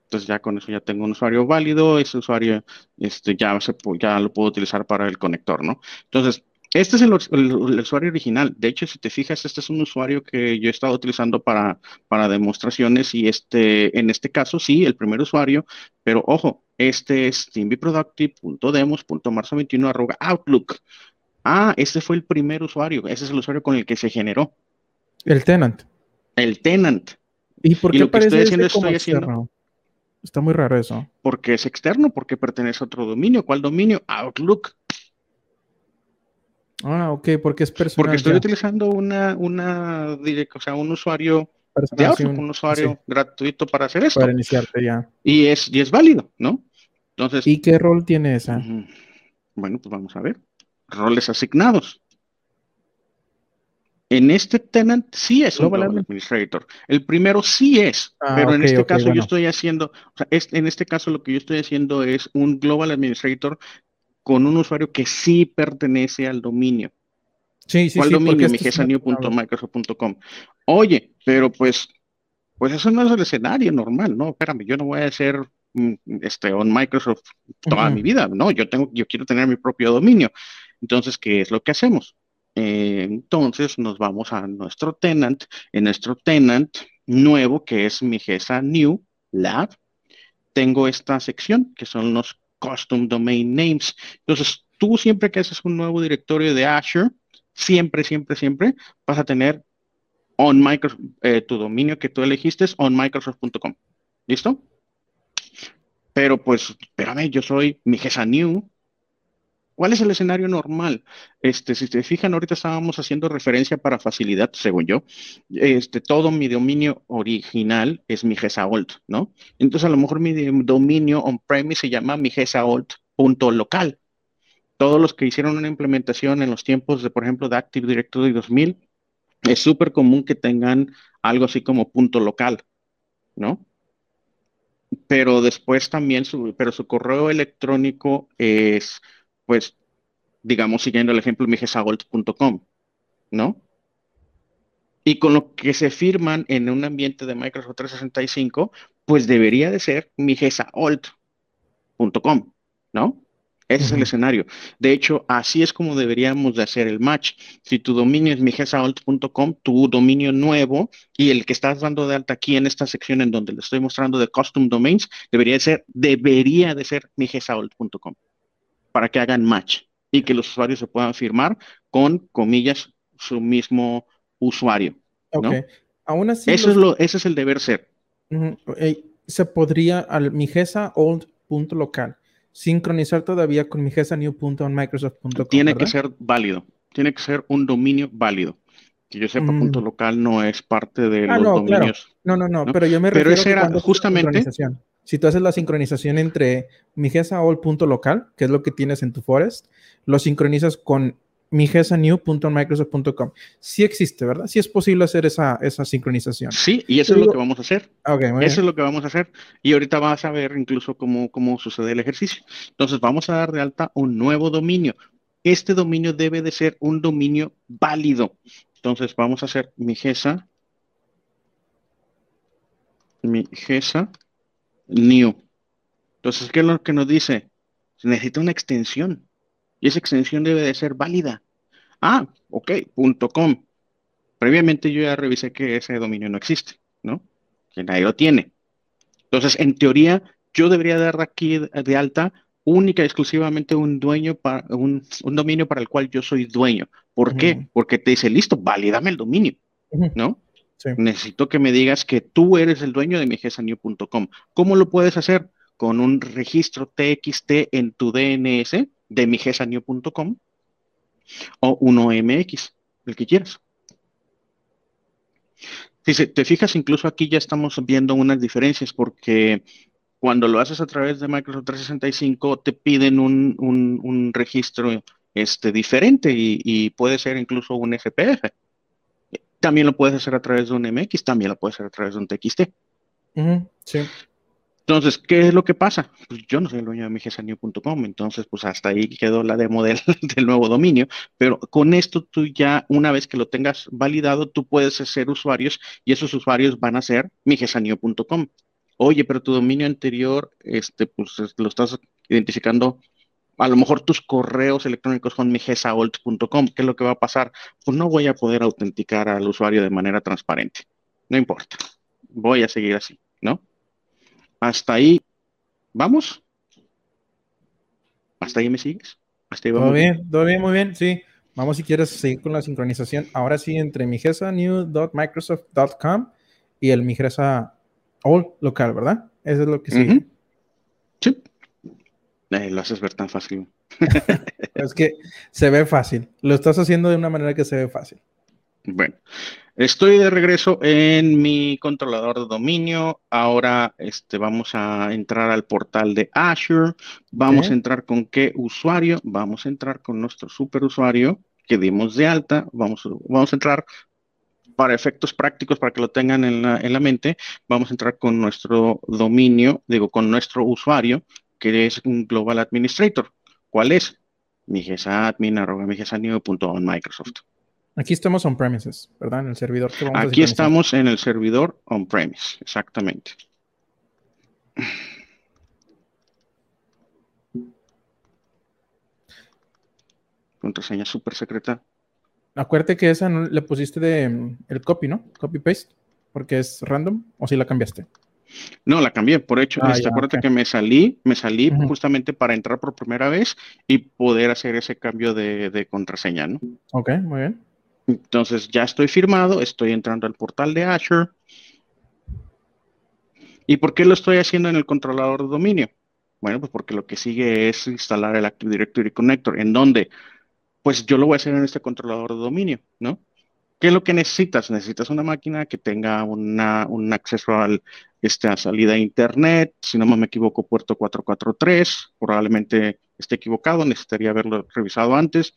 Entonces ya con eso ya tengo un usuario válido, ese usuario este, ya, ya lo puedo utilizar para el conector, ¿no? Entonces, este es el, usuario original. De hecho, si te fijas, este es un usuario que yo he estado utilizando para, para demostraciones y este, en este caso, sí, el primer usuario, pero ojo, este es teambeproductive.demos.marzo21 outlook. Ah, este fue el primer usuario. Ese es el usuario con el que se generó. El tenant. El tenant. ¿Y por qué lo que estoy haciendo, estoy haciendo Está muy raro eso. Porque es externo, porque pertenece a otro dominio. ¿Cuál dominio? Outlook. Ah, ok, porque es personal. Porque estoy utilizando una, una, o sea, un usuario de Outlook, un, usuario gratuito para hacer esto. Para iniciarte ya. Y es, y es válido, ¿no? Entonces, ¿Y qué rol tiene esa? Bueno, pues vamos a ver. Roles asignados. En este tenant sí es un Global Administrator. El primero sí es, ah, pero en este caso yo estoy haciendo, o sea, en este caso lo que yo estoy haciendo es un Global Administrator con un usuario que sí pertenece al dominio. Sí, sí, ¿Cuál sí, dominio? migesanew.microsoft.com. Oye, pero pues, pues eso no es el escenario normal, ¿no? Espérame, yo no voy a hacer mm, este, on Microsoft toda mi vida, no, yo tengo, yo quiero tener mi propio dominio. Entonces, ¿qué es lo que hacemos? Entonces nos vamos a nuestro tenant, en nuestro tenant nuevo, que es mi GESA New Lab, tengo esta sección que son los Custom Domain Names. Entonces, tú siempre que haces un nuevo directorio de Azure, siempre, siempre, siempre vas a tener on Microsoft, eh, tu dominio que tú elegiste es onmicrosoft.com. ¿Listo? Pero pues, espérame, yo soy mi GESA New, ¿Cuál es el escenario normal? Este, si se fijan, ahorita estábamos haciendo referencia para facilidad, según yo. Este, todo mi dominio original es mi GESAOLT, ¿no? Entonces, a lo mejor mi dominio on-premise se llama mi GESAOLT.local. Todos los que hicieron una implementación en los tiempos de, por ejemplo, de Active Directory 2000, es súper común que tengan algo así como punto local, ¿no? Pero después también, su, pero su correo electrónico es pues, digamos, siguiendo el ejemplo, migesagold.com, ¿no? Y con lo que se firman en un ambiente de Microsoft 365, pues debería de ser migesaolt.com, ¿no? Ese es el escenario. De hecho, así es como deberíamos de hacer el match. Si tu dominio es migesaolt.com, tu dominio nuevo y el que estás dando de alta aquí en esta sección en donde le estoy mostrando de custom domains, debería de ser, debería de ser migesaolt.com para que hagan match y que los usuarios se puedan firmar con, comillas, su mismo usuario. Ok. Aún así. Eso es lo, ese es el deber ser. Se podría al migesa old punto local sincronizar todavía con migesa new punto microsoft.com. Tiene que ser válido. Tiene que ser un dominio válido. Que yo sepa, punto mm. local no es parte de ah, los dominios. No, no, no, pero yo me refiero Pero ese era justamente si tú haces la sincronización entre mi local, que es lo que tienes en tu forest, lo sincronizas con mi new.microsoft.com. Sí existe, ¿verdad? Sí es posible hacer esa, esa sincronización. Sí, y eso es lo que vamos a hacer. eso es lo que vamos a hacer. Y ahorita vas a ver incluso cómo, cómo sucede el ejercicio. Entonces vamos a dar de alta un nuevo dominio. Este dominio debe de ser un dominio válido. Entonces vamos a hacer mi GESA, mi GESA new. Entonces, ¿qué es lo que nos dice? Se necesita una extensión y esa extensión debe de ser válida. Ah, ok, punto .com. Previamente yo ya revisé que ese dominio no existe, ¿no? Que nadie lo tiene. Entonces, en teoría, yo debería dar aquí de alta única y exclusivamente un dueño para un, dominio para el cual yo soy dueño. ¿Por qué? Porque te dice, listo, válidame el dominio, ¿no? Necesito que me digas que tú eres el dueño de migesanew.com. ¿Cómo lo puedes hacer? Con un registro TXT en tu DNS de migesanew.com o un OMX, el que quieras. Si te fijas, incluso aquí ya estamos viendo unas diferencias porque cuando lo haces a través de Microsoft 365 te piden un, registro este, diferente y, y, puede ser incluso un FPF. También lo puedes hacer a través de un MX, también lo puedes hacer a través de un TXT. sí. Entonces, ¿qué es lo que pasa? Pues yo no soy el dueño de migesanew.com, entonces pues hasta ahí quedó la demo del, <laughs> del, nuevo dominio, pero con esto tú ya, una vez que lo tengas validado, tú puedes hacer usuarios y esos usuarios van a ser migesanew.com. Oye, pero tu dominio anterior, este, pues lo estás identificando a lo mejor tus correos electrónicos son migesaolt.com. ¿Qué es lo que va a pasar? Pues no voy a poder autenticar al usuario de manera transparente. No importa. Voy a seguir así, ¿no? Hasta ahí, ¿vamos? ¿Hasta ahí me sigues? ¿Hasta todo bien, todo bien, muy bien, sí. Vamos si quieres seguir con la sincronización. Ahora sí, entre migesanew.microsoft.com y el migesa old local, ¿verdad? Eso es lo que sigue. Sí. Eh, lo haces ver tan fácil. <laughs> es que se ve fácil. Lo estás haciendo de una manera que se ve fácil. Bueno, Estoy de regreso en mi controlador de dominio. Ahora este, vamos a entrar al portal de Azure. Vamos a entrar con qué usuario. Vamos a entrar con nuestro superusuario que dimos de alta. Vamos, vamos a entrar para efectos prácticos, para que lo tengan en la, en la mente. Vamos a entrar con nuestro dominio, digo, con nuestro usuario, que es un Global Administrator. ¿Cuál es? migesadmin, arroba Microsoft. Aquí estamos on-premises, ¿verdad? En el servidor que vamos Aquí estamos en el servidor on-premise, exactamente. Contraseña súper secreta. Acuérdate que esa no le pusiste de mm, el copy, ¿no? Copy paste, porque es random, o si la cambiaste. No, la cambié. Por hecho, ah, este, acuérdate que me salí, me salí justamente para entrar por primera vez y poder hacer ese cambio de, de contraseña, ¿no? Ok, muy bien. Entonces ya estoy firmado, estoy entrando al portal de Azure. ¿Y por qué lo estoy haciendo en el controlador de dominio? Bueno, pues porque lo que sigue es instalar el Active Directory Connector, en donde, pues yo lo voy a hacer en este controlador de dominio, ¿no? ¿Qué es lo que necesitas? Necesitas una máquina que tenga una, un acceso al, este, a salida a Internet, si no me equivoco, puerto 443, probablemente esté equivocado, necesitaría haberlo revisado antes,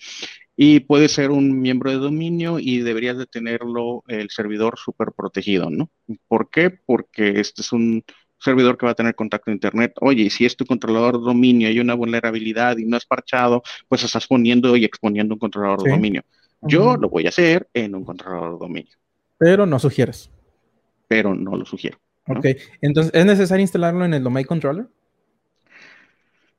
y puede ser un miembro de dominio y deberías de tenerlo el servidor súper protegido, ¿no? ¿Por qué? Porque este es un servidor que va a tener contacto a Internet. Oye, y si es tu controlador de dominio y hay una vulnerabilidad y no es parchado, pues estás poniendo y exponiendo un controlador de dominio. Yo lo voy a hacer en un controlador de dominio. Pero no sugieres. Pero no lo sugiero. Ok, entonces, ¿es necesario instalarlo en el domain controller?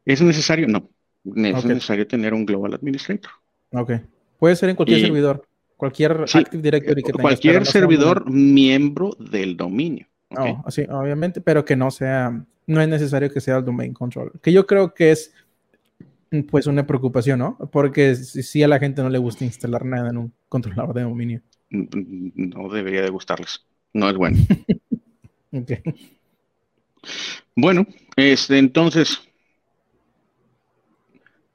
¿Es necesario? No. Es necesario tener un Global Administrator. Ok. Puede ser en cualquier servidor. Cualquier Active Directory que tenga. Cualquier servidor miembro del dominio. Oh, sí, obviamente, pero que no sea, no es necesario que sea el domain controller. Que yo creo que es pues una preocupación, ¿no? Porque si a la gente no le gusta instalar nada en un controlador de dominio. No debería de gustarles. No es bueno. <laughs> Bueno, este, entonces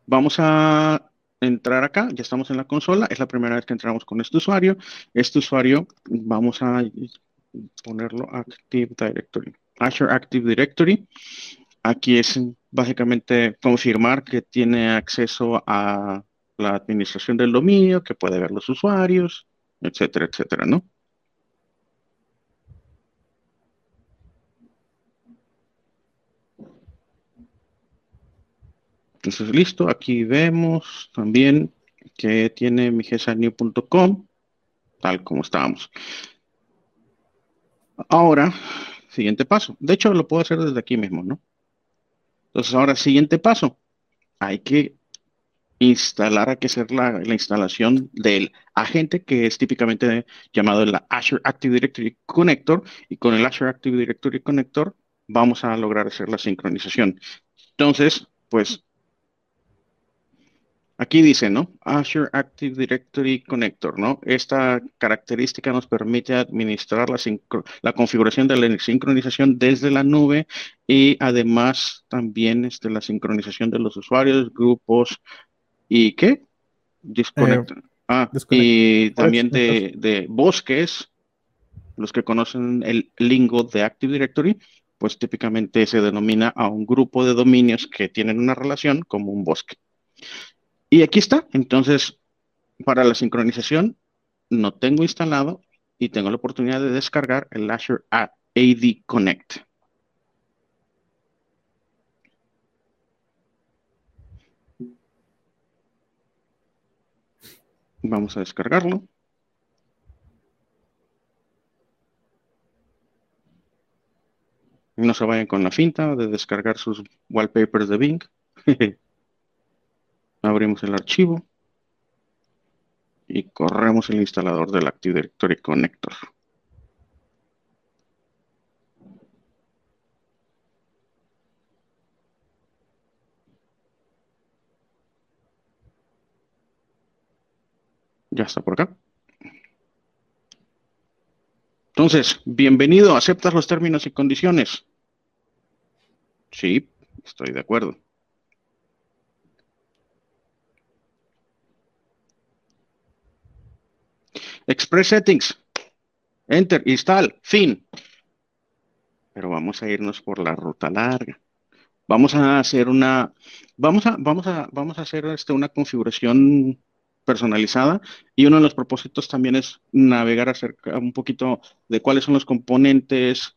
vamos a entrar acá, ya estamos en la consola, es la primera vez que entramos con este usuario. Este usuario vamos a ponerlo Active Directory, Azure Active Directory. Aquí es básicamente confirmar que tiene acceso a la administración del dominio, que puede ver los usuarios, etcétera, etcétera, ¿no? Entonces, listo, aquí vemos también que tiene migesanew.com, tal como estábamos. Ahora, siguiente paso. De hecho, lo puedo hacer desde aquí mismo, ¿no? Entonces, ahora, siguiente paso. Hay que instalar, hay que hacer la, instalación del agente que es típicamente llamado el Azure Active Directory Connector y con el Azure Active Directory Connector vamos a lograr hacer la sincronización. Entonces, pues Aquí dice, ¿no? Azure Active Directory Connector, ¿no? Esta característica nos permite administrar la, la, configuración de la sincronización desde la nube y además también este, la sincronización de los usuarios, grupos y ¿qué? Disconnect. Eh, ah, y también de, de bosques, los que conocen el lingo de Active Directory, pues típicamente se denomina a un grupo de dominios que tienen una relación como un bosque. Y aquí está. Entonces, para la sincronización, no tengo instalado y tengo la oportunidad de descargar el Azure AD Connect. Vamos a descargarlo. No se vayan con la finta de descargar sus wallpapers de Bing. <laughs> Abrimos el archivo y corremos el instalador del Active Directory Connector. Ya está por acá. Entonces, bienvenido, ¿aceptas los términos y condiciones? Sí, estoy de acuerdo. Express Settings. Enter, install, fin. Pero vamos a irnos por la ruta larga. Vamos a hacer una, vamos a, vamos a, vamos a hacer este, una configuración personalizada y uno de los propósitos también es navegar acerca un poquito de cuáles son los componentes,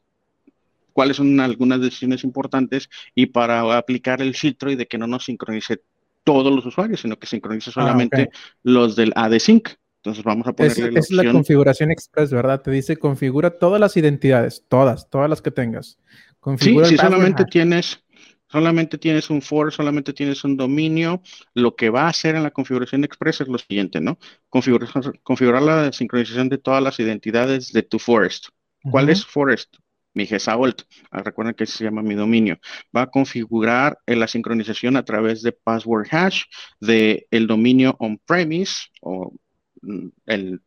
cuáles son algunas decisiones importantes y para aplicar el filtro y de que no nos sincronice todos los usuarios, sino que sincronice ah, solamente los del AD-Sync. Entonces vamos a ponerle es, la, es la configuración express, ¿verdad? Te dice configura todas las identidades, todas, todas las que tengas. Configura sí, si solamente tienes solamente tienes un for, solamente tienes un dominio, lo que va a hacer en la configuración express es lo siguiente, ¿no? Configurar, configurar la sincronización de todas las identidades de tu forest. ¿Cuál es forest? Mi GESAOLT. Ah, recuerden que se llama mi dominio. Va a configurar la sincronización a través de password hash de el dominio on-premise o el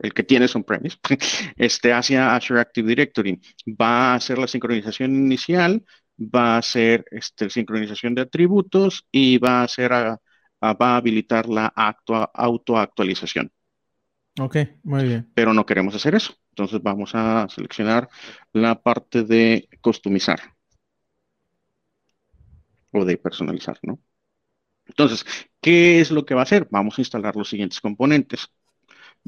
el que tienes on-premise, <laughs> este, hacia Azure Active Directory. Va a hacer la sincronización inicial va a hacer este, sincronización de atributos y va a hacer va a habilitar la autoactualización. Ok, muy bien. Pero no queremos hacer eso. Entonces vamos a seleccionar la parte de customizar o de personalizar, ¿no? Entonces, ¿qué es lo que va a hacer? Vamos a instalar los siguientes componentes.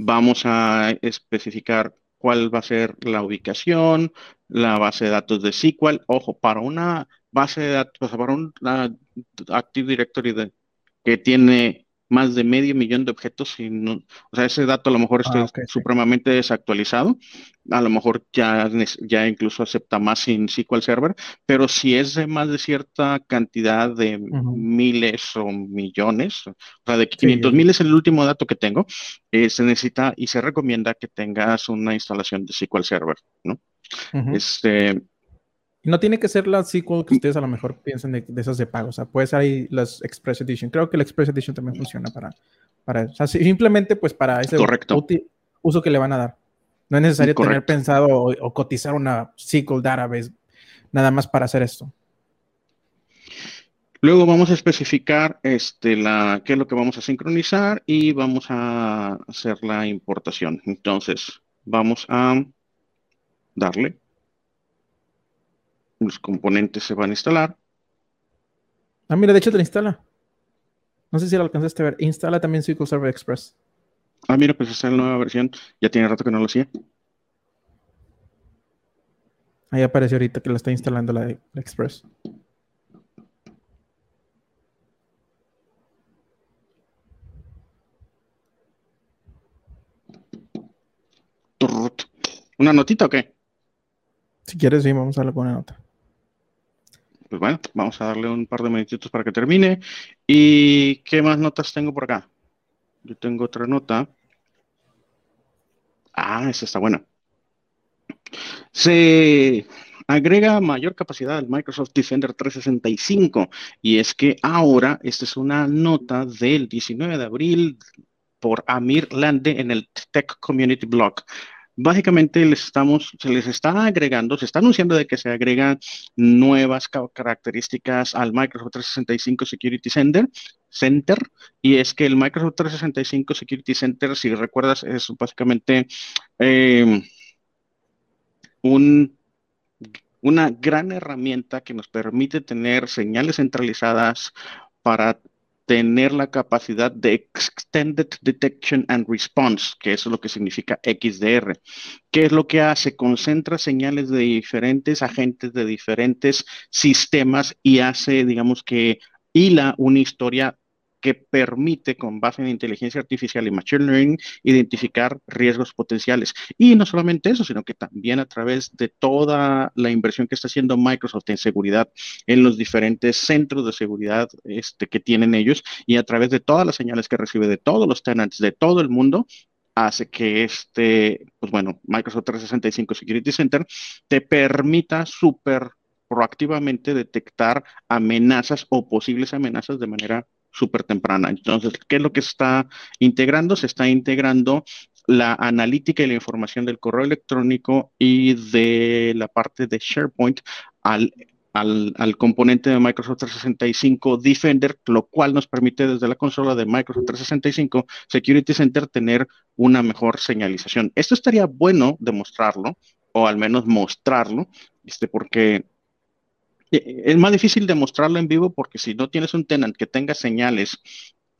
Vamos a especificar cuál va a ser la ubicación, la base de datos de SQL. Ojo, para una base de datos, para una Active Directory que tiene más de medio millón de objetos, y no, o sea, ese dato a lo mejor está ah, supremamente desactualizado, a lo mejor ya, ya incluso acepta más sin SQL Server, pero si es de más de cierta cantidad de miles o millones, o sea, de 500 mil es el último dato que tengo, eh, se necesita y se recomienda que tengas una instalación de SQL Server, ¿no? Este, no tiene que ser la SQL que ustedes a lo mejor piensen de, esas de pago. O sea, puede ser ahí las Express Edition. Creo que la Express Edition también funciona para, para o sea, simplemente pues para ese uso que le van a dar. No es necesario tener pensado o, cotizar una SQL database nada más para hacer esto. Luego vamos a especificar este, la, qué es lo que vamos a sincronizar y vamos a hacer la importación. Entonces, vamos a darle los componentes se van a instalar. Ah, mira, de hecho te lo instala. No sé si lo alcanzaste a ver. Instala también SQL Server Express. Ah, mira, pues esta es la nueva versión. Ya tiene rato que no lo hacía. Ahí apareció ahorita que lo está instalando la, Express. ¿Una notita o qué? Si quieres, sí, vamos a darle con una nota pues bueno, vamos a darle un par de minutitos para que termine. ¿Y qué más notas tengo por acá? Yo tengo otra nota. Ah, esa está buena. Se agrega mayor capacidad al Microsoft Defender 365 y es que ahora esta es una nota del 19 de abril por Amir Lande en el Tech Community Blog básicamente les estamos, se les está agregando, se está anunciando de que se agregan nuevas características al Microsoft 365 Security Center, Center, y es que el Microsoft 365 Security Center, si recuerdas, es básicamente eh, un, una gran herramienta que nos permite tener señales centralizadas para tener la capacidad de Extended Detection and Response, que es lo que significa XDR. ¿Qué es lo que hace? Concentra señales de diferentes agentes, de diferentes sistemas y hace, digamos que, hila una historia que permite, con base en inteligencia artificial y machine learning, identificar riesgos potenciales. Y no solamente eso, sino que también a través de toda la inversión que está haciendo Microsoft en seguridad, en los diferentes centros de seguridad este, que tienen ellos, y a través de todas las señales que recibe de todos los tenants de todo el mundo, hace que este, pues bueno, Microsoft 365 Security Center te permita súper proactivamente detectar amenazas o posibles amenazas de manera súper temprana. Entonces, ¿qué es lo que está integrando? Se está integrando la analítica y la información del correo electrónico y de la parte de SharePoint al al, componente de Microsoft 365 Defender, lo cual nos permite desde la consola de Microsoft 365 Security Center tener una mejor señalización. Esto estaría bueno demostrarlo, o al menos mostrarlo, este, porque es más difícil demostrarlo en vivo porque si no tienes un tenant que tenga señales,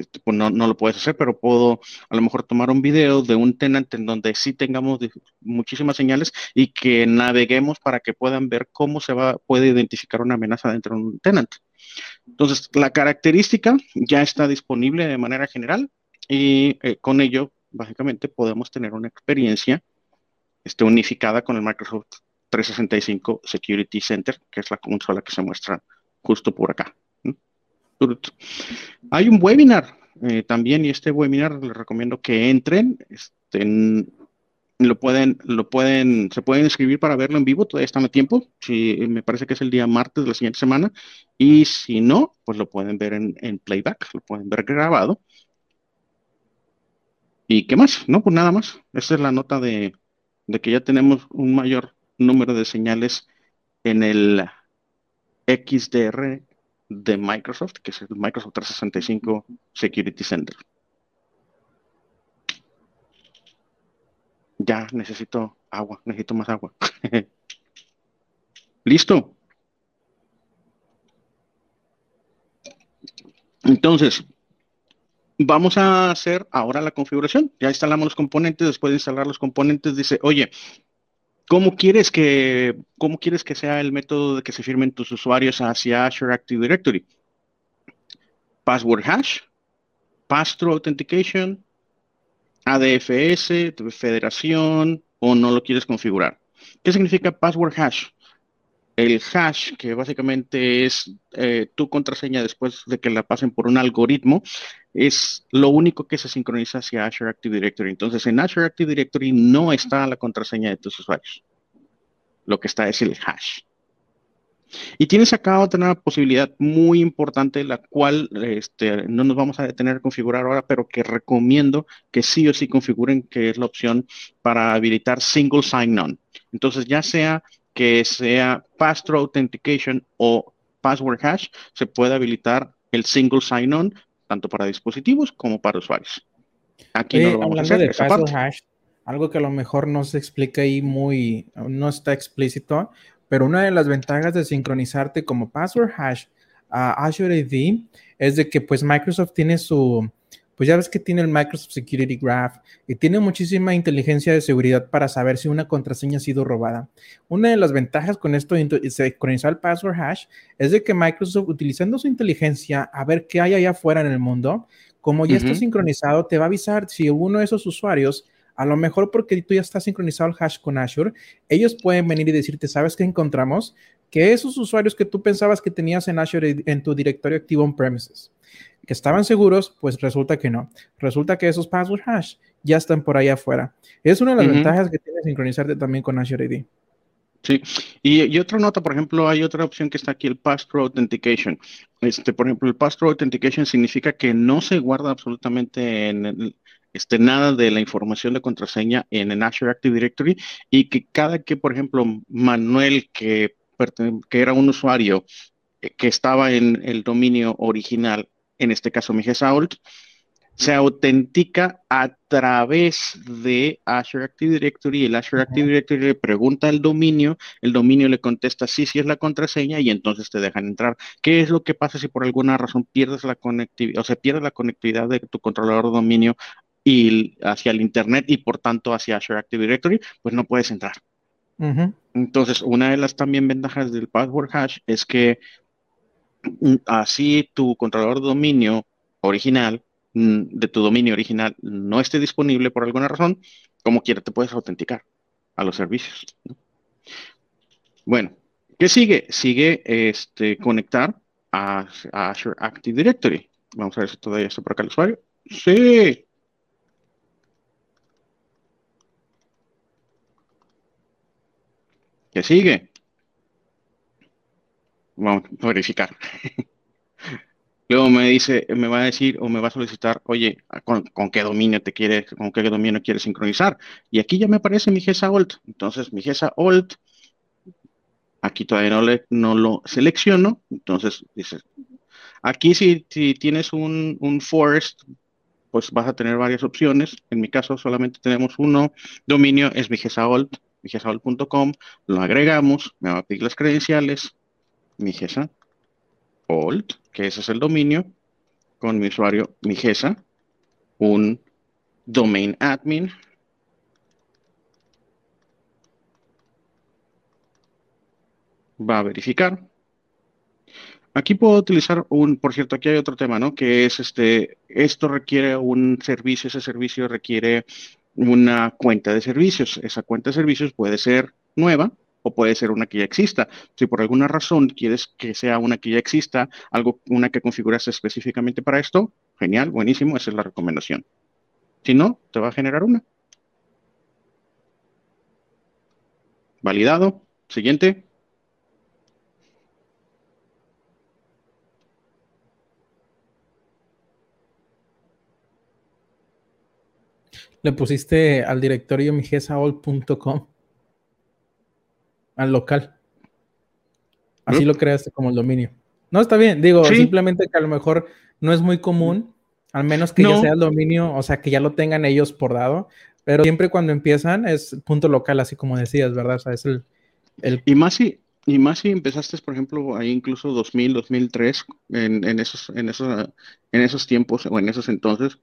este, pues no, no, lo puedes hacer, pero puedo a lo mejor tomar un video de un tenant en donde sí tengamos muchísimas señales y que naveguemos para que puedan ver cómo se va, puede identificar una amenaza dentro de un tenant. Entonces, la característica ya está disponible de manera general y eh, con ello, básicamente, podemos tener una experiencia este, unificada con el Microsoft 365 Security Center, que es la consola que se muestra justo por acá. Hay un webinar eh, también y este webinar les recomiendo que entren, este, lo pueden, lo pueden, se pueden inscribir para verlo en vivo, todavía están a tiempo, si, me parece que es el día martes de la siguiente semana, y si no, pues lo pueden ver en, en playback, lo pueden ver grabado. ¿Y qué más? No, pues nada más. Esta es la nota de, de que ya tenemos un mayor número de señales en el XDR de Microsoft, que es el Microsoft 365 Security Center. Ya necesito agua, necesito más agua. <laughs> Listo. Entonces, vamos a hacer ahora la configuración. Ya instalamos los componentes, después de instalar los componentes dice, oye, ¿cómo quieres que, cómo quieres que sea el método de que se firmen tus usuarios hacia Azure Active Directory? Password hash, Pass-Through Authentication, ADFS, federación o no lo quieres configurar. ¿Qué significa password hash? el hash, que básicamente es eh, tu contraseña después de que la pasen por un algoritmo, es lo único que se sincroniza hacia Azure Active Directory. Entonces, en Azure Active Directory no está la contraseña de tus usuarios. Lo que está es el hash. Y tienes acá otra posibilidad muy importante, la cual este, no nos vamos a detener a configurar ahora, pero que recomiendo que sí o sí configuren, que es la opción para habilitar Single Sign-On. Entonces, ya sea que sea Pass-Through Authentication o Password Hash, se puede habilitar el Single Sign-On tanto para dispositivos como para usuarios. Aquí no lo vamos a hacer. De hash, algo que a lo mejor no se explica ahí muy, no está explícito, pero una de las ventajas de sincronizarte como password hash a Azure AD es de que pues Microsoft tiene su, pues ya ves que tiene el Microsoft Security Graph y tiene muchísima inteligencia de seguridad para saber si una contraseña ha sido robada. Una de las ventajas con esto de sincronizar el password hash es de que Microsoft, utilizando su inteligencia a ver qué hay allá afuera en el mundo, como ya está sincronizado, te va a avisar si uno de esos usuarios a lo mejor porque tú ya estás sincronizado el hash con Azure, ellos pueden venir y decirte, ¿sabes qué encontramos? Que esos usuarios que tú pensabas que tenías en Azure en tu directorio activo on-premises, que estaban seguros, pues resulta que no. Resulta que esos password hash ya están por ahí afuera. Es una de las ventajas que tiene sincronizarte también con Azure ID. Sí, y, otra nota, por ejemplo, hay otra opción que está aquí, el Pass-Through Authentication. Este, por ejemplo, el Pass-Through Authentication significa que no se guarda absolutamente en este, nada de la información de contraseña en el Azure Active Directory y que cada que, por ejemplo, Manuel, que, que era un usuario eh, que estaba en el dominio original, en este caso Alt, se autentica a través de Azure Active Directory. El Azure Active Directory le pregunta al dominio, el dominio le contesta sí, sí es la contraseña y entonces te dejan entrar. ¿Qué es lo que pasa si por alguna razón pierdes la conectividad o se pierde la conectividad de tu controlador de dominio y hacia el Internet y por tanto hacia Azure Active Directory? Pues no puedes entrar. Entonces, una de las también ventajas del password hash es que así tu controlador de dominio original, mm, de tu dominio original, no esté disponible por alguna razón, como quiera te puedes autenticar a los servicios. Bueno, ¿qué sigue? Sigue este, conectar a, Azure Active Directory. Vamos a ver si todavía está por acá el usuario. Sí. ¿Qué sigue? Vamos a verificar. Luego me dice, me va a decir o me va a solicitar, oye, ¿con, qué dominio te quieres, con qué dominio quieres sincronizar? Y aquí ya me aparece mi GESA Alt. Entonces, mi GESA Alt, Aquí todavía no, le, no lo selecciono, entonces dices, aquí si, tienes un, forest, pues vas a tener varias opciones. En mi caso solamente tenemos uno, dominio es migesaolt, migesaolt.com, lo agregamos, me va a pedir las credenciales, migesa old, que ese es el dominio, con mi usuario migesa, un domain admin, va a verificar. Aquí puedo utilizar un, por cierto, aquí hay otro tema, ¿no? Que es este, esto requiere un servicio, ese servicio requiere una cuenta de servicios. Esa cuenta de servicios puede ser nueva o puede ser una que ya exista. Si por alguna razón quieres que sea una que ya exista, algo, una que configuras específicamente para esto, genial, buenísimo, esa es la recomendación. Si no, te va a generar una. Validado. Siguiente. Le pusiste al directorio migesaol.com al local. Así lo creaste como el dominio. No, está bien. Digo, simplemente que a lo mejor no es muy común, al menos que ya sea el dominio, o sea, que ya lo tengan ellos por dado, pero siempre cuando empiezan es punto local, así como decías, ¿verdad? O sea, es el... Y más si, y más si empezaste, por ejemplo, ahí incluso 2000, 2003, en, en, esos, en, esos, en esos tiempos o en esos entonces,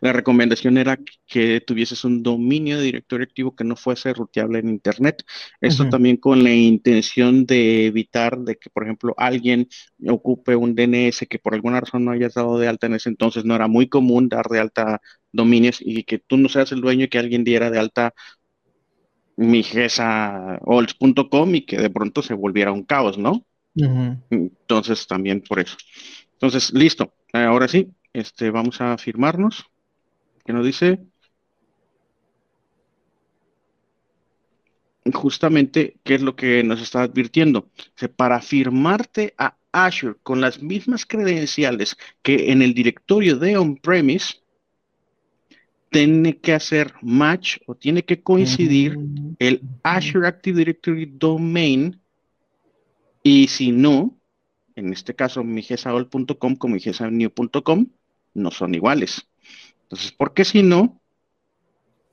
la recomendación era que tuvieses un dominio de directorio activo que no fuese ruteable en Internet. Esto también con la intención de evitar de que, por ejemplo, alguien ocupe un DNS que por alguna razón no hayas dado de alta en ese entonces. No era muy común dar de alta dominios y que tú no seas el dueño y que alguien diera de alta migesaolds.com y que de pronto se volviera un caos, ¿no? Entonces, también por eso. Entonces, listo. Ahora sí, este, vamos a firmarnos. Que nos dice justamente qué es lo que nos está advirtiendo. para firmarte a Azure con las mismas credenciales que en el directorio de on-premise, tiene que hacer match o tiene que coincidir el Azure Active Directory domain y si no, en este caso migesaol.com como migesanew.com, no son iguales. Entonces, ¿por qué si no?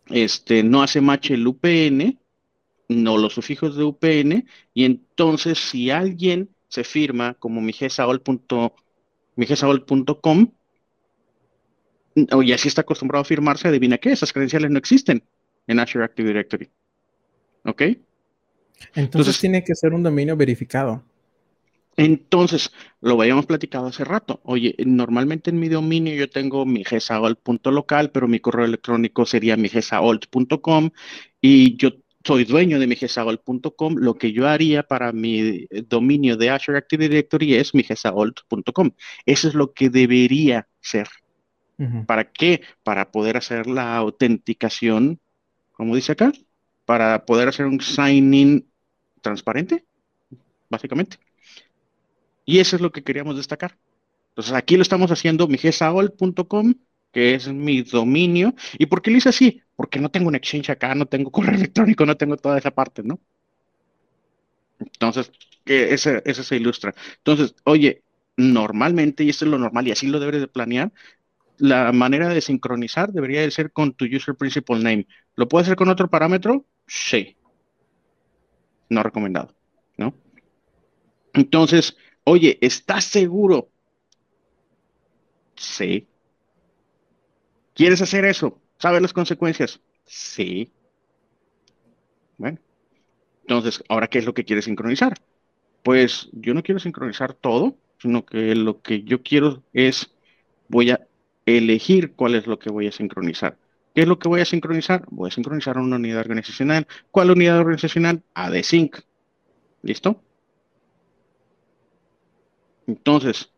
Este, no hace match el UPN, no los sufijos de UPN, y entonces si alguien se firma como migesaol.com, o ya si está acostumbrado a firmarse, adivina qué, esas credenciales no existen en Azure Active Directory. ¿Ok? entonces tiene que ser un dominio verificado. Entonces, lo habíamos platicado hace rato. Oye, normalmente en mi dominio yo tengo mi local, pero mi correo electrónico sería mi y yo soy dueño de mi Lo que yo haría para mi dominio de Azure Active Directory es mi Eso es lo que debería ser. ¿Para qué? Para poder hacer la autenticación, como dice acá, para poder hacer un sign-in transparente, básicamente. Y eso es lo que queríamos destacar. Entonces aquí lo estamos haciendo migesaol.com, que es mi dominio. ¿Y por qué lo hice así? Porque no tengo un exchange acá, no tengo <laughs> correo electrónico, no tengo toda esa parte, ¿no? Entonces, que ese, se ilustra. Entonces, oye, normalmente, y esto es lo normal, y así lo debes de planear, la manera de sincronizar debería de ser con tu user principal name. ¿Lo puedes hacer con otro parámetro? Sí. No recomendado, ¿no? Entonces, Oye, ¿estás seguro? Sí. ¿Quieres hacer eso? ¿Sabes las consecuencias? Sí. Bueno. Entonces, ¿ahora qué es lo que quieres sincronizar? Pues yo no quiero sincronizar todo, sino que lo que yo quiero es, voy a elegir cuál es lo que voy a sincronizar. ¿Qué es lo que voy a sincronizar? Voy a sincronizar una unidad organizacional. ¿Cuál unidad organizacional? AD-Sync. ¿Listo? Entonces,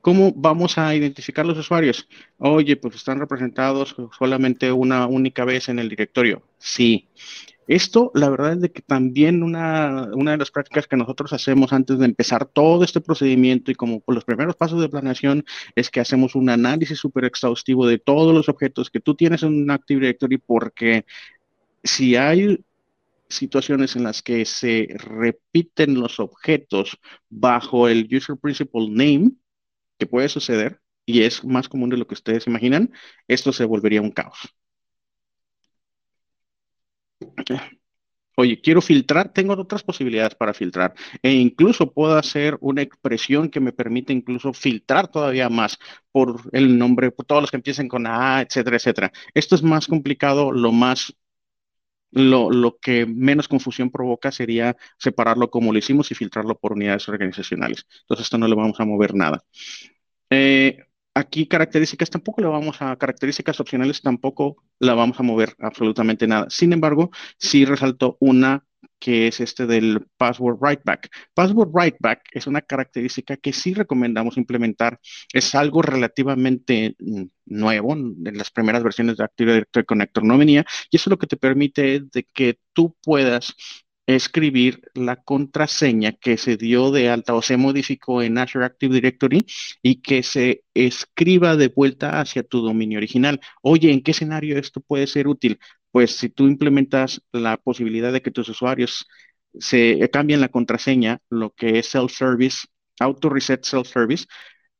¿cómo vamos a identificar los usuarios? Oye, pues están representados solamente una única vez en el directorio. Sí. Esto, la verdad es de que también una, una, de las prácticas que nosotros hacemos antes de empezar todo este procedimiento y como por los primeros pasos de planeación es que hacemos un análisis súper exhaustivo de todos los objetos que tú tienes en un Active Directory porque si hay situaciones en las que se repiten los objetos bajo el user principal name, que puede suceder, y es más común de lo que ustedes imaginan, esto se volvería un caos. Oye, quiero filtrar, tengo otras posibilidades para filtrar e incluso puedo hacer una expresión que me permite incluso filtrar todavía más por el nombre, por todos los que empiecen con A, etcétera, etcétera. Esto es más complicado, lo más, lo, lo que menos confusión provoca sería separarlo como lo hicimos y filtrarlo por unidades organizacionales. Entonces, esto no le vamos a mover nada. Eh, Aquí características tampoco le vamos a, características opcionales tampoco la vamos a mover absolutamente nada. Sin embargo, sí resaltó una que es este del password writeback. Password writeback es una característica que sí recomendamos implementar. Es algo relativamente nuevo, en las primeras versiones de Active Directory Connector no venía, y eso lo que te permite de que tú puedas escribir la contraseña que se dio de alta o se modificó en Azure Active Directory y que se escriba de vuelta hacia tu dominio original. Oye, ¿en qué escenario esto puede ser útil? Pues si tú implementas la posibilidad de que tus usuarios se cambien la contraseña, lo que es self-service, auto-reset self-service,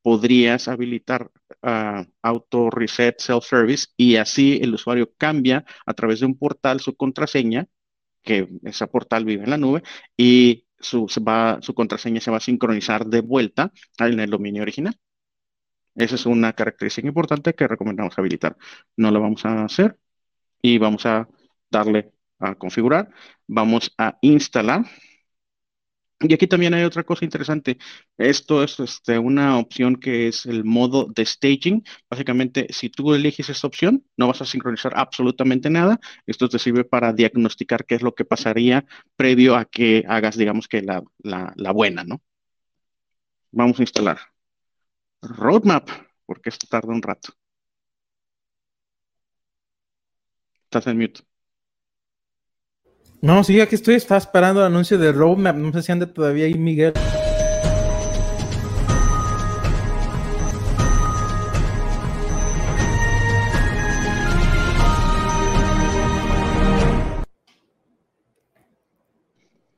podrías habilitar uh, auto reset self-service y así el usuario cambia a través de un portal su contraseña que esa portal vive en la nube y su, su contraseña se va a sincronizar de vuelta en el dominio original. Esa es una característica importante que recomendamos habilitar. No lo vamos a hacer y vamos a darle a configurar. Vamos a instalar y aquí también hay otra cosa interesante. Esto es este, una opción que es el modo de staging. Básicamente, si tú eliges esta opción, no vas a sincronizar absolutamente nada. Esto te sirve para diagnosticar qué es lo que pasaría previo a que hagas, digamos que la, la buena, ¿no? Vamos a instalar Roadmap, porque esto tarda un rato. Estás en mute. No, sí, aquí estoy, estaba esperando el anuncio de Roadmap, no sé si anda todavía ahí Miguel.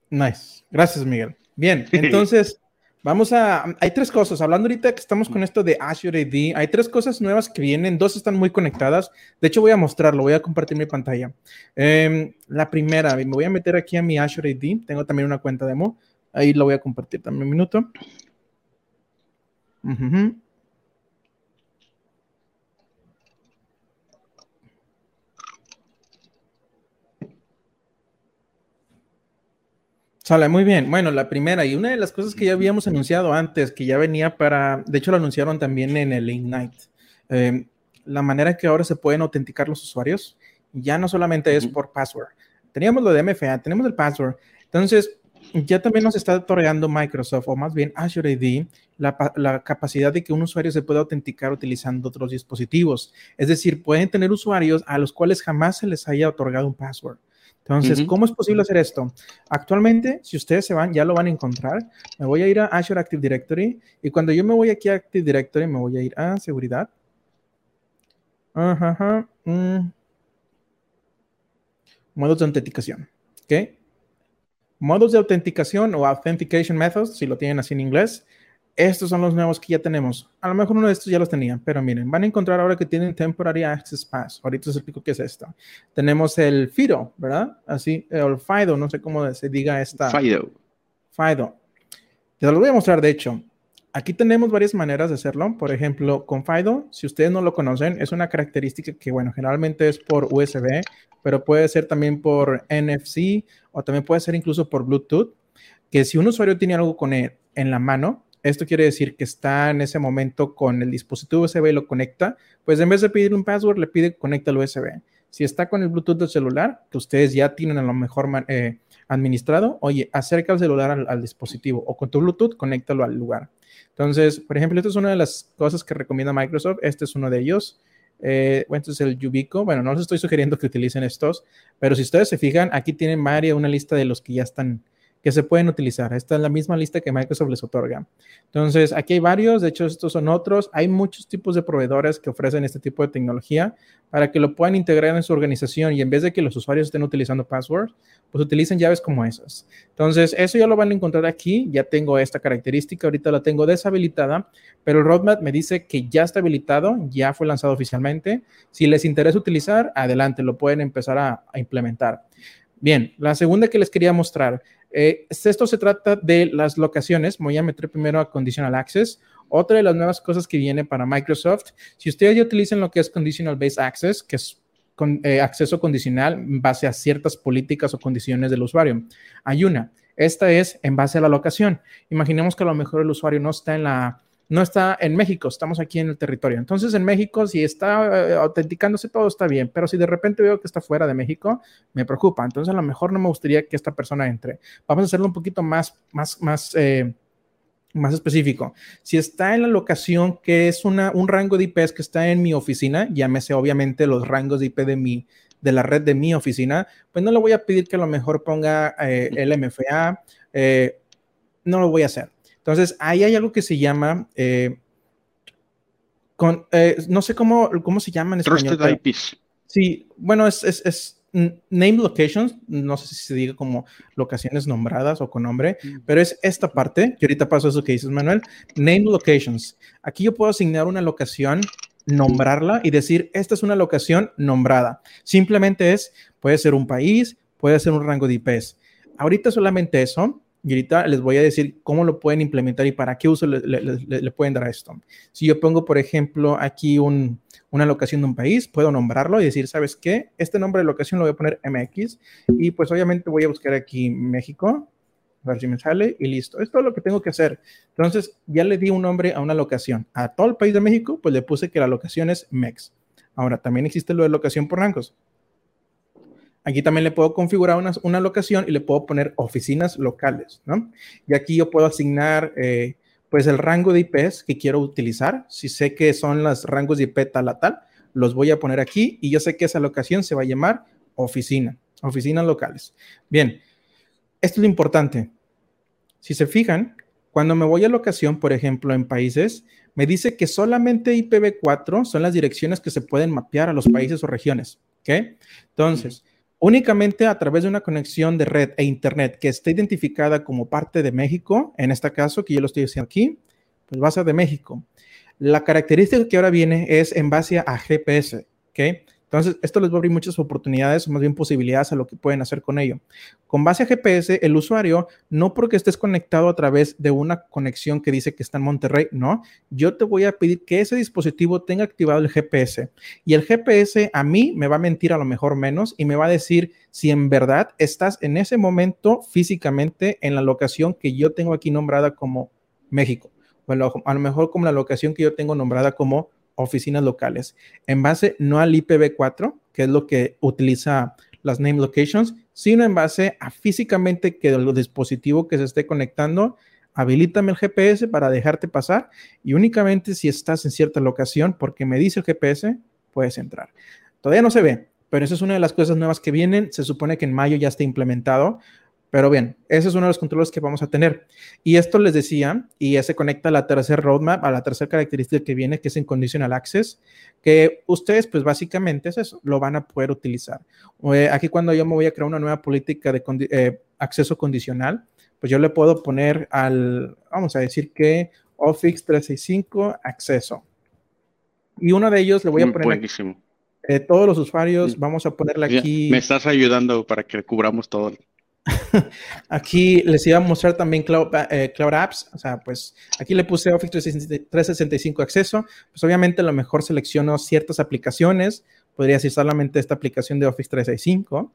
Nice. Gracias, Miguel. Bien, <laughs> entonces Vamos a, hay tres cosas. Hablando ahorita que estamos con esto de Azure AD, hay tres cosas nuevas que vienen, dos están muy conectadas. De hecho, voy a mostrarlo, voy a compartir mi pantalla. Em, la primera, me voy a meter aquí a mi Azure AD, tengo también una cuenta demo, ahí lo voy a compartir también un minuto. Sale, muy bien. Bueno, la primera y una de las cosas que ya habíamos anunciado antes, que ya venía para, de hecho lo anunciaron también en el Ignite, eh, la manera que ahora se pueden autenticar los usuarios, ya no solamente es por password. Teníamos lo de MFA, tenemos el password. Entonces, ya también nos está otorgando Microsoft, o más bien Azure AD, la, la, capacidad de que un usuario se pueda autenticar utilizando otros dispositivos. Es decir, pueden tener usuarios a los cuales jamás se les haya otorgado un password. Entonces, ¿cómo es posible hacer esto? Actualmente, si ustedes se van, ya lo van a encontrar. Me voy a ir a Azure Active Directory y cuando yo me voy aquí a Active Directory, me voy a ir a seguridad. Ajá, mm. Modos de autenticación. ¿Ok? Modos de autenticación o authentication methods, si lo tienen así en inglés, estos son los nuevos que ya tenemos. A lo mejor uno de estos ya los tenía, pero miren, van a encontrar ahora que tienen Temporary Access Pass. Ahorita os explico qué es esto. Tenemos el FIDO, ¿verdad? Así, el FIDO, no sé cómo se diga esta. FIDO. FIDO. Te lo voy a mostrar, de hecho. Aquí tenemos varias maneras de hacerlo. Por ejemplo, con FIDO, si ustedes no lo conocen, es una característica que, bueno, generalmente es por USB, pero puede ser también por NFC o también puede ser incluso por Bluetooth, que si un usuario tiene algo con él en la mano, esto quiere decir que está en ese momento con el dispositivo USB y lo conecta, pues en vez de pedir un password, le pide conecta al USB. Si está con el Bluetooth del celular, que ustedes ya tienen a lo mejor eh, administrado, oye, acerca el celular al, dispositivo o con tu Bluetooth, conéctalo al lugar. Entonces, por ejemplo, esta es una de las cosas que recomienda Microsoft. Este es uno de ellos. Eh, bueno, este es el Yubico. Bueno, no les estoy sugiriendo que utilicen estos, pero si ustedes se fijan, aquí tienen Mario una lista de los que ya están que se pueden utilizar. Esta es la misma lista que Microsoft les otorga. Entonces, aquí hay varios, de hecho, estos son otros. Hay muchos tipos de proveedores que ofrecen este tipo de tecnología para que lo puedan integrar en su organización y en vez de que los usuarios estén utilizando passwords, pues utilicen llaves como esas. Entonces, eso ya lo van a encontrar aquí. Ya tengo esta característica, ahorita la tengo deshabilitada, pero el roadmap me dice que ya está habilitado, ya fue lanzado oficialmente. Si les interesa utilizar, adelante, lo pueden empezar a, a implementar. Bien, la segunda que les quería mostrar eh, esto se trata de las locaciones. Voy a meter primero a Conditional Access. Otra de las nuevas cosas que viene para Microsoft, si ustedes ya utilizan lo que es Conditional Based Access, que es eh, acceso condicional en base a ciertas políticas o condiciones del usuario, hay una. Esta es en base a la locación. Imaginemos que a lo mejor el usuario no está en la no está en México, estamos aquí en el territorio. Entonces, en México, si está eh, autenticándose todo está bien, pero si de repente veo que está fuera de México, me preocupa. Entonces, a lo mejor no me gustaría que esta persona entre. Vamos a hacerlo un poquito más, más, más, eh, más específico. Si está en la locación que es una, un rango de IPs que está en mi oficina, llámese obviamente los rangos de IP de mi de la red de mi oficina, pues no le voy a pedir que a lo mejor ponga eh, el MFA, no lo voy a hacer entonces, ahí hay algo que se llama, eh, con, eh, no sé cómo, cómo se llama en español. Trusted IPs. Sí, bueno, es, es, es, name locations, no sé si se diga como locaciones nombradas o con nombre, mm. pero es esta parte, que ahorita paso eso que dices, Manuel, name locations. Aquí yo puedo asignar una locación nombrarla y decir, esta es una locación nombrada. Simplemente es, puede ser un país, puede ser un rango de IPs. Ahorita solamente eso, y ahorita les voy a decir cómo lo pueden implementar y para qué uso le, pueden dar esto. Si yo pongo, por ejemplo, aquí una locación de un país, puedo nombrarlo y decir, ¿sabes qué? Este nombre de locación lo voy a poner MX y pues obviamente voy a buscar aquí México, a ver si me sale y listo. Es todo lo que tengo que hacer. Entonces, ya le di un nombre a una locación. A todo el país de México, pues le puse que la locación es MEX. Ahora, también existe lo de locación por rangos. Aquí también le puedo configurar una, una locación y le puedo poner oficinas locales, ¿no? Y aquí yo puedo asignar, eh, pues, el rango de IPs que quiero utilizar. Si sé que son los rangos de IP tal a tal, los voy a poner aquí y yo sé que esa locación se va a llamar oficina, oficinas locales. Bien, esto es lo importante. Si se fijan, cuando me voy a locación, por ejemplo, en países, me dice que solamente IPv4 son las direcciones que se pueden mapear a los países o regiones. ¿Ok? Entonces, únicamente a través de una conexión de red e internet que esté identificada como parte de México, en este caso que yo lo estoy diciendo aquí, pues va a ser de México. La característica que ahora viene es en base a GPS, ¿ok? Entonces, esto les va a abrir muchas oportunidades, o más bien posibilidades a lo que pueden hacer con ello. Con base a GPS, el usuario, no porque estés conectado a través de una conexión que dice que está en Monterrey, no, yo te voy a pedir que ese dispositivo tenga activado el GPS. Y el GPS a mí me va a mentir a lo mejor menos y me va a decir si en verdad estás en ese momento físicamente en la locación que yo tengo aquí nombrada como México. Bueno, a lo mejor como la locación que yo tengo nombrada como oficinas locales en base no al IPv4, que es lo que utiliza las name locations, sino en base a físicamente que el dispositivo que se esté conectando, habilítame el GPS para dejarte pasar y únicamente si estás en cierta locación, porque me dice el GPS, puedes entrar. Todavía no se ve, pero esa es una de las cosas nuevas que vienen. Se supone que en mayo ya está implementado, pero bien, ese es uno de los controles que vamos a tener. Y esto les decía, y ya se conecta a la tercera roadmap, a la tercera característica que viene, que es en Conditional Access, que ustedes, pues básicamente es eso, lo van a poder utilizar. Eh, aquí cuando yo me voy a crear una nueva política de eh, acceso condicional, pues yo le puedo poner al, vamos a decir que Office 365 acceso. Y uno de ellos le voy a mm, poner... Buenísimo. Eh, todos los usuarios, mm. vamos a ponerle aquí... Me estás ayudando para que cubramos todo. <laughs> Aquí les iba a mostrar también eh, Cloud, Apps. O sea, pues aquí le puse Office 365 acceso. Pues obviamente a lo mejor selecciono ciertas aplicaciones. Podría ser solamente esta aplicación de Office 365.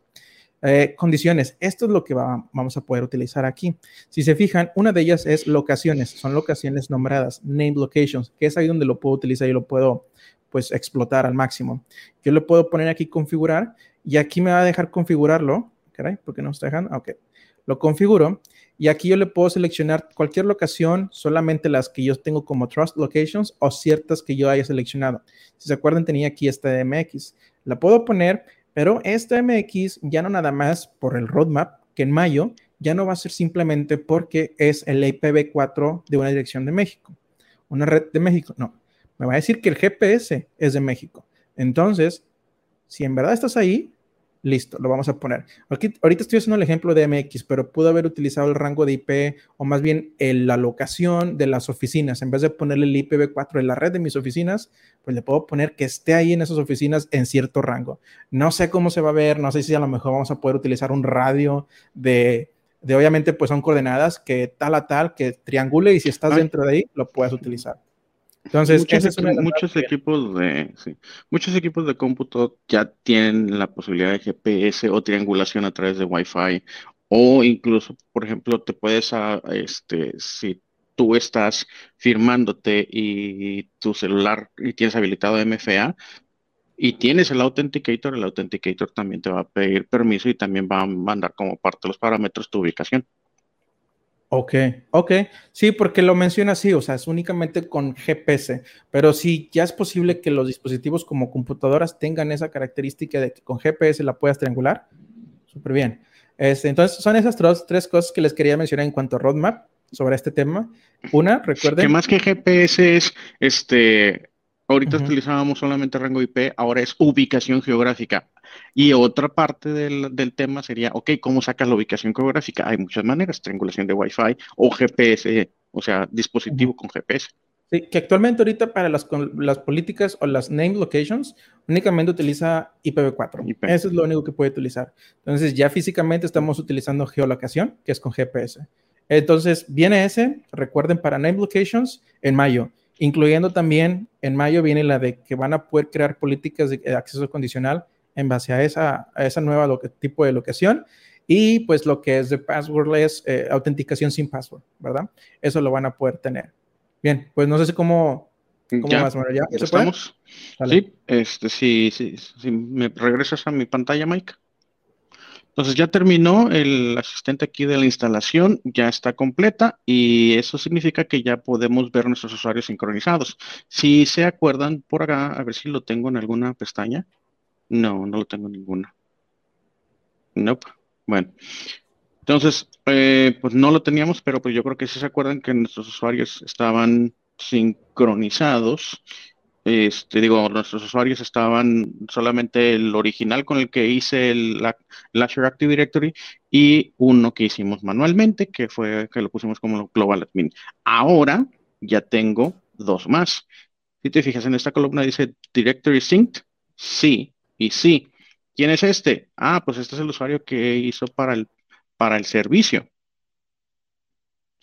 Eh, condiciones. Esto es lo que vamos a poder utilizar aquí. Si se fijan, una de ellas es locaciones. Son locaciones nombradas, name locations, que es ahí donde lo puedo utilizar y lo puedo pues explotar al máximo. Yo le puedo poner aquí configurar y aquí me va a dejar configurarlo Caray, ¿por qué no está dejando? Ok, lo configuro y aquí yo le puedo seleccionar cualquier locación, solamente las que yo tengo como Trust Locations o ciertas que yo haya seleccionado. Si se acuerdan, tenía aquí esta MX. La puedo poner, pero esta MX ya no nada más por el roadmap que en mayo ya no va a ser simplemente porque es el IPv4 de una dirección de México, una red de México. No, me va a decir que el GPS es de México. Entonces, si en verdad estás ahí, listo, lo vamos a poner. Aquí, ahorita estoy haciendo el ejemplo de MX, pero pudo haber utilizado el rango de IP o más bien la locación de las oficinas. En vez de ponerle el IPv4 en la red de mis oficinas, pues le puedo poner que esté ahí en esas oficinas en cierto rango. No sé cómo se va a ver, no sé si a lo mejor vamos a poder utilizar un radio de de obviamente pues son coordenadas que tal a tal, que triangule y si estás dentro de ahí, lo puedes utilizar. Entonces, muchos, equipos de muchos equipos de cómputo ya tienen la posibilidad de GPS o triangulación a través de Wi-Fi o incluso, por ejemplo, te puedes, ah, este, si tú estás firmándote y tu celular y tienes habilitado MFA, y tienes el Authenticator, el Authenticator también te va a pedir permiso y también va a mandar como parte de los parámetros tu ubicación. Ok, ok. Sí, porque lo menciona así, o sea, es únicamente con GPS, pero sí, ya es posible que los dispositivos como computadoras tengan esa característica de que con GPS la puedas triangular. Súper bien. Este, entonces, son esas tres, tres cosas que les quería mencionar en cuanto a roadmap sobre este tema. Una, recuerden. Que más que GPS es este Ahorita utilizábamos solamente rango IP, ahora es ubicación geográfica. Y otra parte del, tema sería, ok, ¿cómo sacas la ubicación geográfica? Hay muchas maneras, triangulación de Wi-Fi o GPS, o sea, dispositivo con GPS. Sí, que actualmente ahorita para las, las políticas o las name locations únicamente utiliza IPv4. Eso es lo único que puede utilizar. Entonces ya físicamente estamos utilizando geolocación, que es con GPS. Entonces viene ese, recuerden, para name locations en mayo incluyendo también en mayo viene la de que van a poder crear políticas de acceso condicional en base a esa, a esa nueva tipo de locación y pues lo que es de passwordless, eh, autenticación sin password, ¿verdad? Eso lo van a poder tener. Bien, pues no sé si cómo, cómo ya, ¿Ya, estamos. Sí, este, sí, sí, sí, me regresas a mi pantalla, Mike. Entonces ya terminó el asistente aquí de la instalación, ya está completa y eso significa que ya podemos ver nuestros usuarios sincronizados. Si se acuerdan por acá, a ver si lo tengo en alguna pestaña. No, no lo tengo en ninguna. Nope. Bueno. Entonces, eh, pues no lo teníamos, pero pues yo creo que sí se acuerdan que nuestros usuarios estaban sincronizados este, digo, nuestros usuarios estaban solamente el original con el que hice el, la, Azure Active Directory y uno que hicimos manualmente, que fue que lo pusimos como Global Admin. Ahora ya tengo dos más. Si te fijas en esta columna dice Directory Synced, sí y sí. ¿Quién es este? Ah, pues este es el usuario que hizo para el, para el servicio.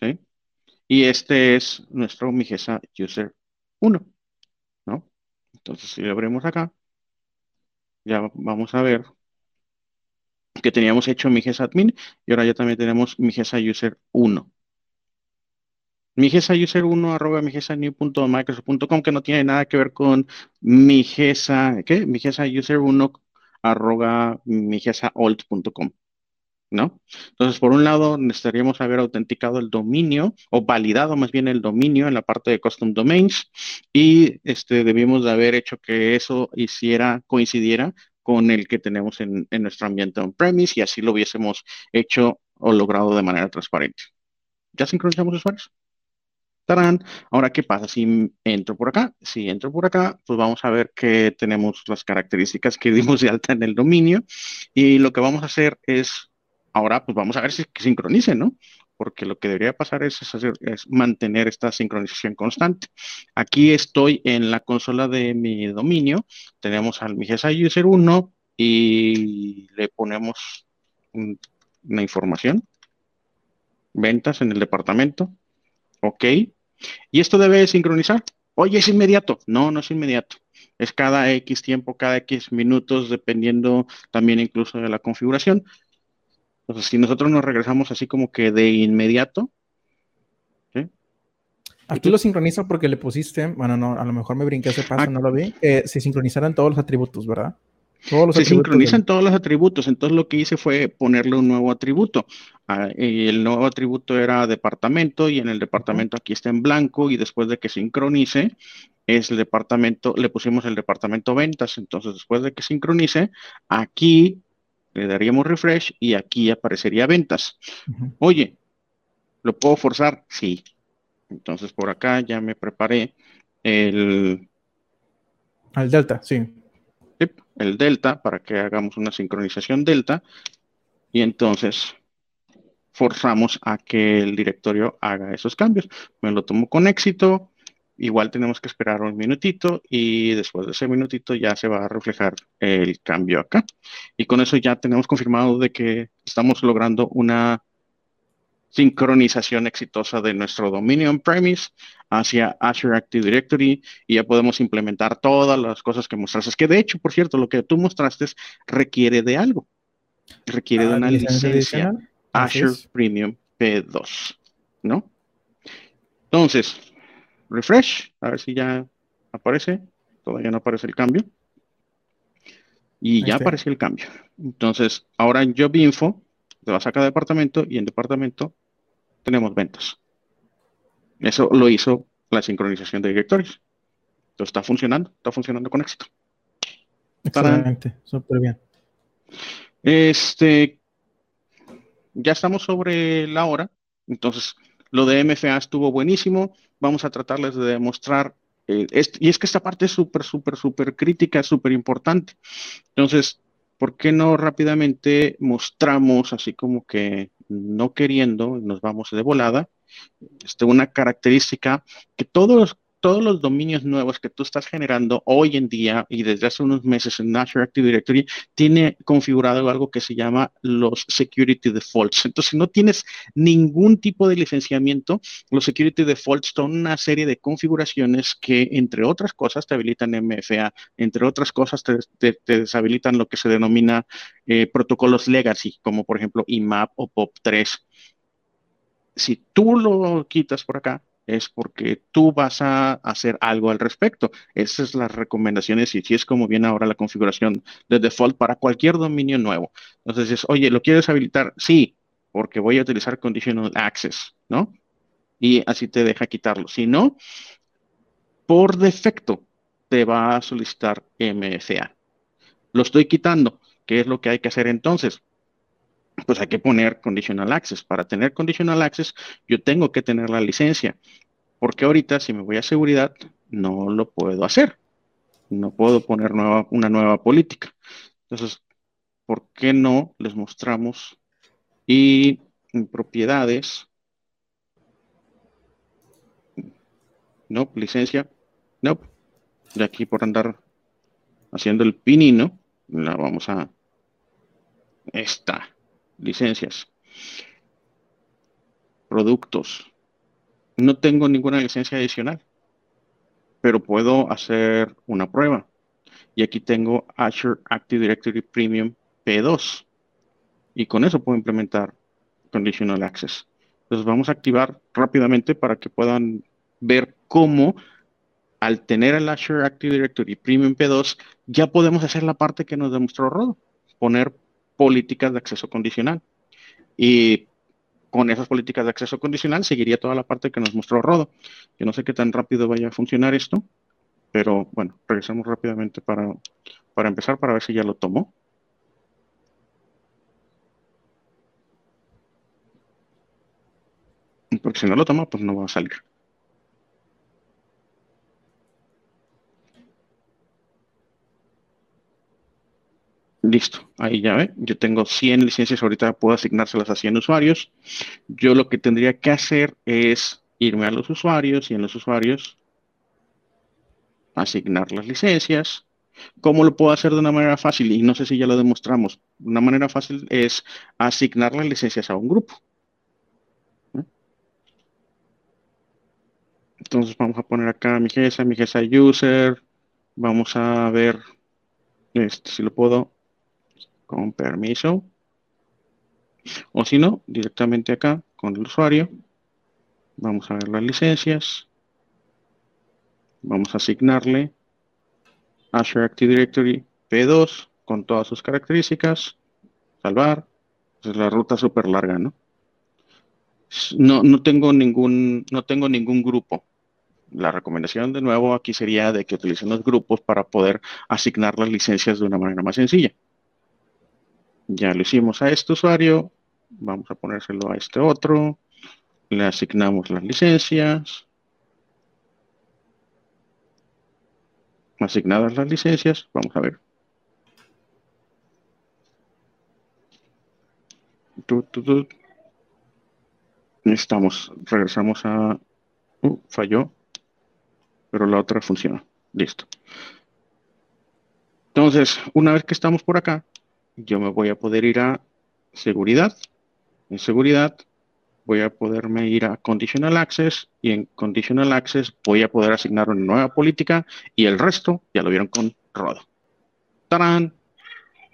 ¿Sí? Y este es nuestro Migesa User 1. Entonces, si lo abrimos acá, ya vamos a ver que teníamos hecho mi Admin y ahora ya también tenemos mi User 1. Mi User 1 arroba migesanew.microsoft.com que no tiene nada que ver con mi ¿qué? Mi User 1 arroba migesaolt.com. ¿no? Entonces, por un lado, necesitaríamos haber autenticado el dominio o validado más bien el dominio en la parte de Custom Domains y este, debimos de haber hecho que eso hiciera, coincidiera con el que tenemos en, nuestro ambiente on-premise y así lo hubiésemos hecho o logrado de manera transparente. ¿Ya sincronizamos usuarios? Ahora, ¿qué pasa si entro por acá? Si entro por acá, pues vamos a ver que tenemos las características que <laughs> dimos de alta en el dominio y lo que vamos a hacer es Ahora, pues vamos a ver si que sincronice, ¿no? Porque lo que debería pasar es, mantener esta sincronización constante. Aquí estoy en la consola de mi dominio. Tenemos al Migesa User 1 y le ponemos una información. Ventas en el departamento. Ok. ¿Y esto debe sincronizar? Oye, es inmediato. No, no es inmediato. Es cada X tiempo, cada X minutos, dependiendo también incluso de la configuración. Entonces, si nosotros nos regresamos así como que de inmediato. Aquí lo sincroniza porque le pusiste, bueno, no, a lo mejor me brinqué ese paso, ah. no lo vi. se sincronizaron todos los atributos, ¿verdad? Todos los se sincronizan todos los atributos. Entonces lo que hice fue ponerle un nuevo atributo. Ah, y el nuevo atributo era departamento y en el departamento aquí está en blanco y después de que sincronice es el departamento, le pusimos el departamento ventas. Entonces después de que sincronice, aquí le daríamos refresh y aquí aparecería ventas. Oye, ¿lo puedo forzar? Sí. Entonces por acá ya me preparé el... Al delta, sí. El delta para que hagamos una sincronización delta y entonces forzamos a que el directorio haga esos cambios. Me lo tomo con éxito, igual tenemos que esperar un minutito y después de ese minutito ya se va a reflejar el cambio acá. Y con eso ya tenemos confirmado de que estamos logrando una sincronización exitosa de nuestro dominio on-premise hacia Azure Active Directory y ya podemos implementar todas las cosas que mostraste. Que de hecho, por cierto, lo que tú mostraste requiere de algo. Requiere de ah, una licencia Azure Premium P2, ¿no? Entonces, refresh, a ver si ya aparece. Todavía no aparece el cambio. Y ya apareció el cambio. Entonces, ahora en Job Info, te vas a departamento y en departamento tenemos ventas. Eso lo hizo la sincronización de directorios. Entonces está funcionando, está funcionando con éxito. Excelente, súper bien. Este, ya estamos sobre la hora, entonces lo de MFA estuvo buenísimo. Vamos a tratarles de demostrar, eh, y es que esta parte es súper, súper, súper crítica, súper importante. Entonces, ¿por qué no rápidamente mostramos así como que no queriendo, nos vamos de volada, este, una característica que todos todos los dominios nuevos que tú estás generando hoy en día y desde hace unos meses en Azure Active Directory tiene configurado algo que se llama los security defaults. Entonces, si no tienes ningún tipo de licenciamiento, los security defaults son una serie de configuraciones que, entre otras cosas, te habilitan MFA, entre otras cosas, te, deshabilitan lo que se denomina eh, protocolos legacy, como por ejemplo IMAP o POP3. Si tú lo quitas por acá, es porque tú vas a hacer algo al respecto. Esas son las recomendaciones y si es como viene ahora la configuración de default para cualquier dominio nuevo. Entonces, oye, ¿lo quieres habilitar? Sí, porque voy a utilizar conditional access, ¿no? Y así te deja quitarlo. Si no, por defecto te va a solicitar MFA. Lo estoy quitando. ¿Qué es lo que hay que hacer entonces? Pues hay que poner conditional access. Para tener conditional access, yo tengo que tener la licencia, porque ahorita si me voy a seguridad, no lo puedo hacer. No puedo poner una nueva política. Entonces, ¿por qué no les mostramos? Y propiedades, no, licencia, no, de aquí por andar haciendo el pinino, la vamos a, esta, licencias. Productos. No tengo ninguna licencia adicional, pero puedo hacer una prueba. Y aquí tengo Azure Active Directory Premium P2. Y con eso puedo implementar Conditional Access. Entonces vamos a activar rápidamente para que puedan ver cómo al tener el Azure Active Directory Premium P2 ya podemos hacer la parte que nos demostró Rodo. Poner políticas de acceso condicional. Y con esas políticas de acceso condicional seguiría toda la parte que nos mostró Rodo. Yo no sé qué tan rápido vaya a funcionar esto, pero bueno, regresamos rápidamente para, para empezar, para ver si ya lo tomó. Porque si no lo toma, pues no va a salir. Listo, ahí ya ve. Yo tengo 100 licencias, ahorita puedo asignárselas a 100 usuarios. Yo lo que tendría que hacer es irme a los usuarios y en los usuarios asignar las licencias. ¿Cómo lo puedo hacer de una manera fácil? Y no sé si ya lo demostramos. Una manera fácil es asignar las licencias a un grupo. Entonces vamos a poner acá mi GESA, mi GESA user. Vamos a ver este, si lo puedo con permiso. O si no, directamente acá con el usuario. Vamos a ver las licencias. Vamos a asignarle Azure Active Directory P2 con todas sus características. Salvar. Es la ruta súper larga, ¿no? No, no, tengo ningún, no tengo ningún grupo. La recomendación de nuevo aquí sería de que utilicen los grupos para poder asignar las licencias de una manera más sencilla. Ya lo hicimos a este usuario, vamos a ponérselo a este otro, le asignamos las licencias, asignadas las licencias, vamos a ver. Estamos, regresamos a... Uh, falló, pero la otra funciona. Listo. Entonces, una vez que estamos por acá, yo me voy a poder ir a seguridad. En seguridad voy a poderme ir a Conditional Access y en Conditional Access voy a poder asignar una nueva política y el resto ya lo vieron con Rodo. ¡Tarán!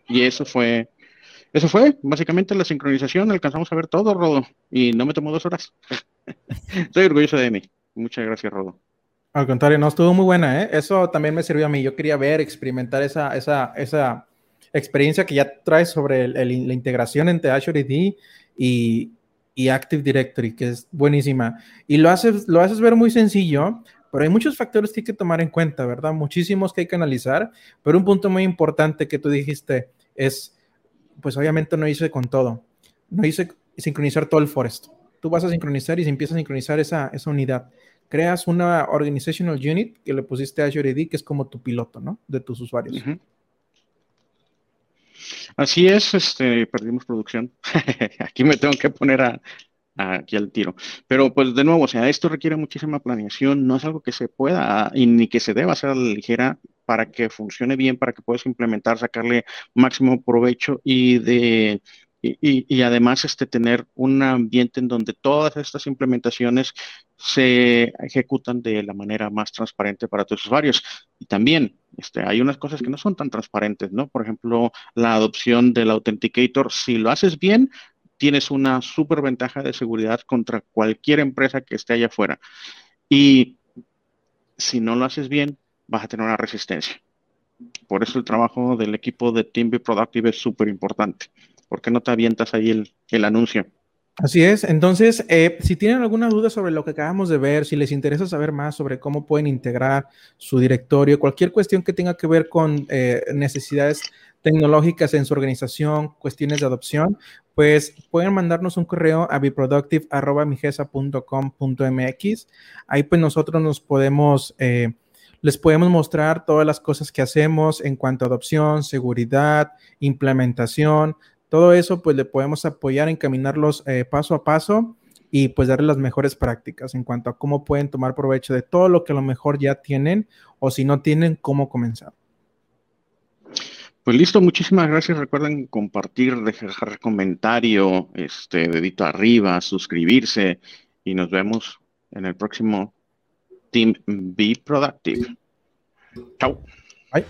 Y eso fue, eso fue básicamente la sincronización. Alcanzamos a ver todo, Rodo, y no me tomó dos horas. <laughs> Estoy orgulloso de mí. Muchas gracias, Rodo. Al contrario, no, estuvo muy buena, ¿eh? Eso también me sirvió a mí. Yo quería ver, experimentar esa, esa, esa experiencia que ya traes sobre la integración entre Azure AD y, Active Directory, que es buenísima. Y lo haces, lo haces ver muy sencillo, pero hay muchos factores que hay que tomar en cuenta, ¿verdad? Muchísimos que hay que analizar, pero un punto muy importante que tú dijiste es, pues obviamente no hice con todo, no hice sincronizar todo el forest. Tú vas a sincronizar y se empieza a sincronizar esa, esa unidad creas una organizational unit que le pusiste a Azure AD, que es como tu piloto, ¿no? De tus usuarios. Así es, este, perdimos producción. <laughs> aquí me tengo que poner a, aquí al tiro. Pero pues de nuevo, o sea, esto requiere muchísima planeación, no es algo que se pueda y ni que se deba hacer a la ligera para que funcione bien, para que puedas implementar, sacarle máximo provecho y de y, además este, tener un ambiente en donde todas estas implementaciones se ejecutan de la manera más transparente para tus usuarios. Y también este, hay unas cosas que no son tan transparentes, ¿no? Por ejemplo, la adopción del Authenticator, si lo haces bien, tienes una súper ventaja de seguridad contra cualquier empresa que esté allá afuera. Y si no lo haces bien, vas a tener una resistencia. Por eso el trabajo del equipo de Team Be Productive es súper importante. ¿Por qué no te avientas ahí el, anuncio? Así es. Entonces, eh, si tienen alguna duda sobre lo que acabamos de ver, si les interesa saber más sobre cómo pueden integrar su directorio, cualquier cuestión que tenga que ver con eh, necesidades tecnológicas en su organización, cuestiones de adopción, pues pueden mandarnos un correo a biproductive.com.mx. Ahí pues nosotros nos podemos, eh, les podemos mostrar todas las cosas que hacemos en cuanto a adopción, seguridad, implementación, todo eso pues le podemos apoyar, encaminarlos eh, paso a paso y pues darle las mejores prácticas en cuanto a cómo pueden tomar provecho de todo lo que a lo mejor ya tienen o si no tienen, cómo comenzar. Pues listo, muchísimas gracias. Recuerden compartir, dejar comentario, este dedito arriba, suscribirse y nos vemos en el próximo Team Be Productive. Chao. Bye.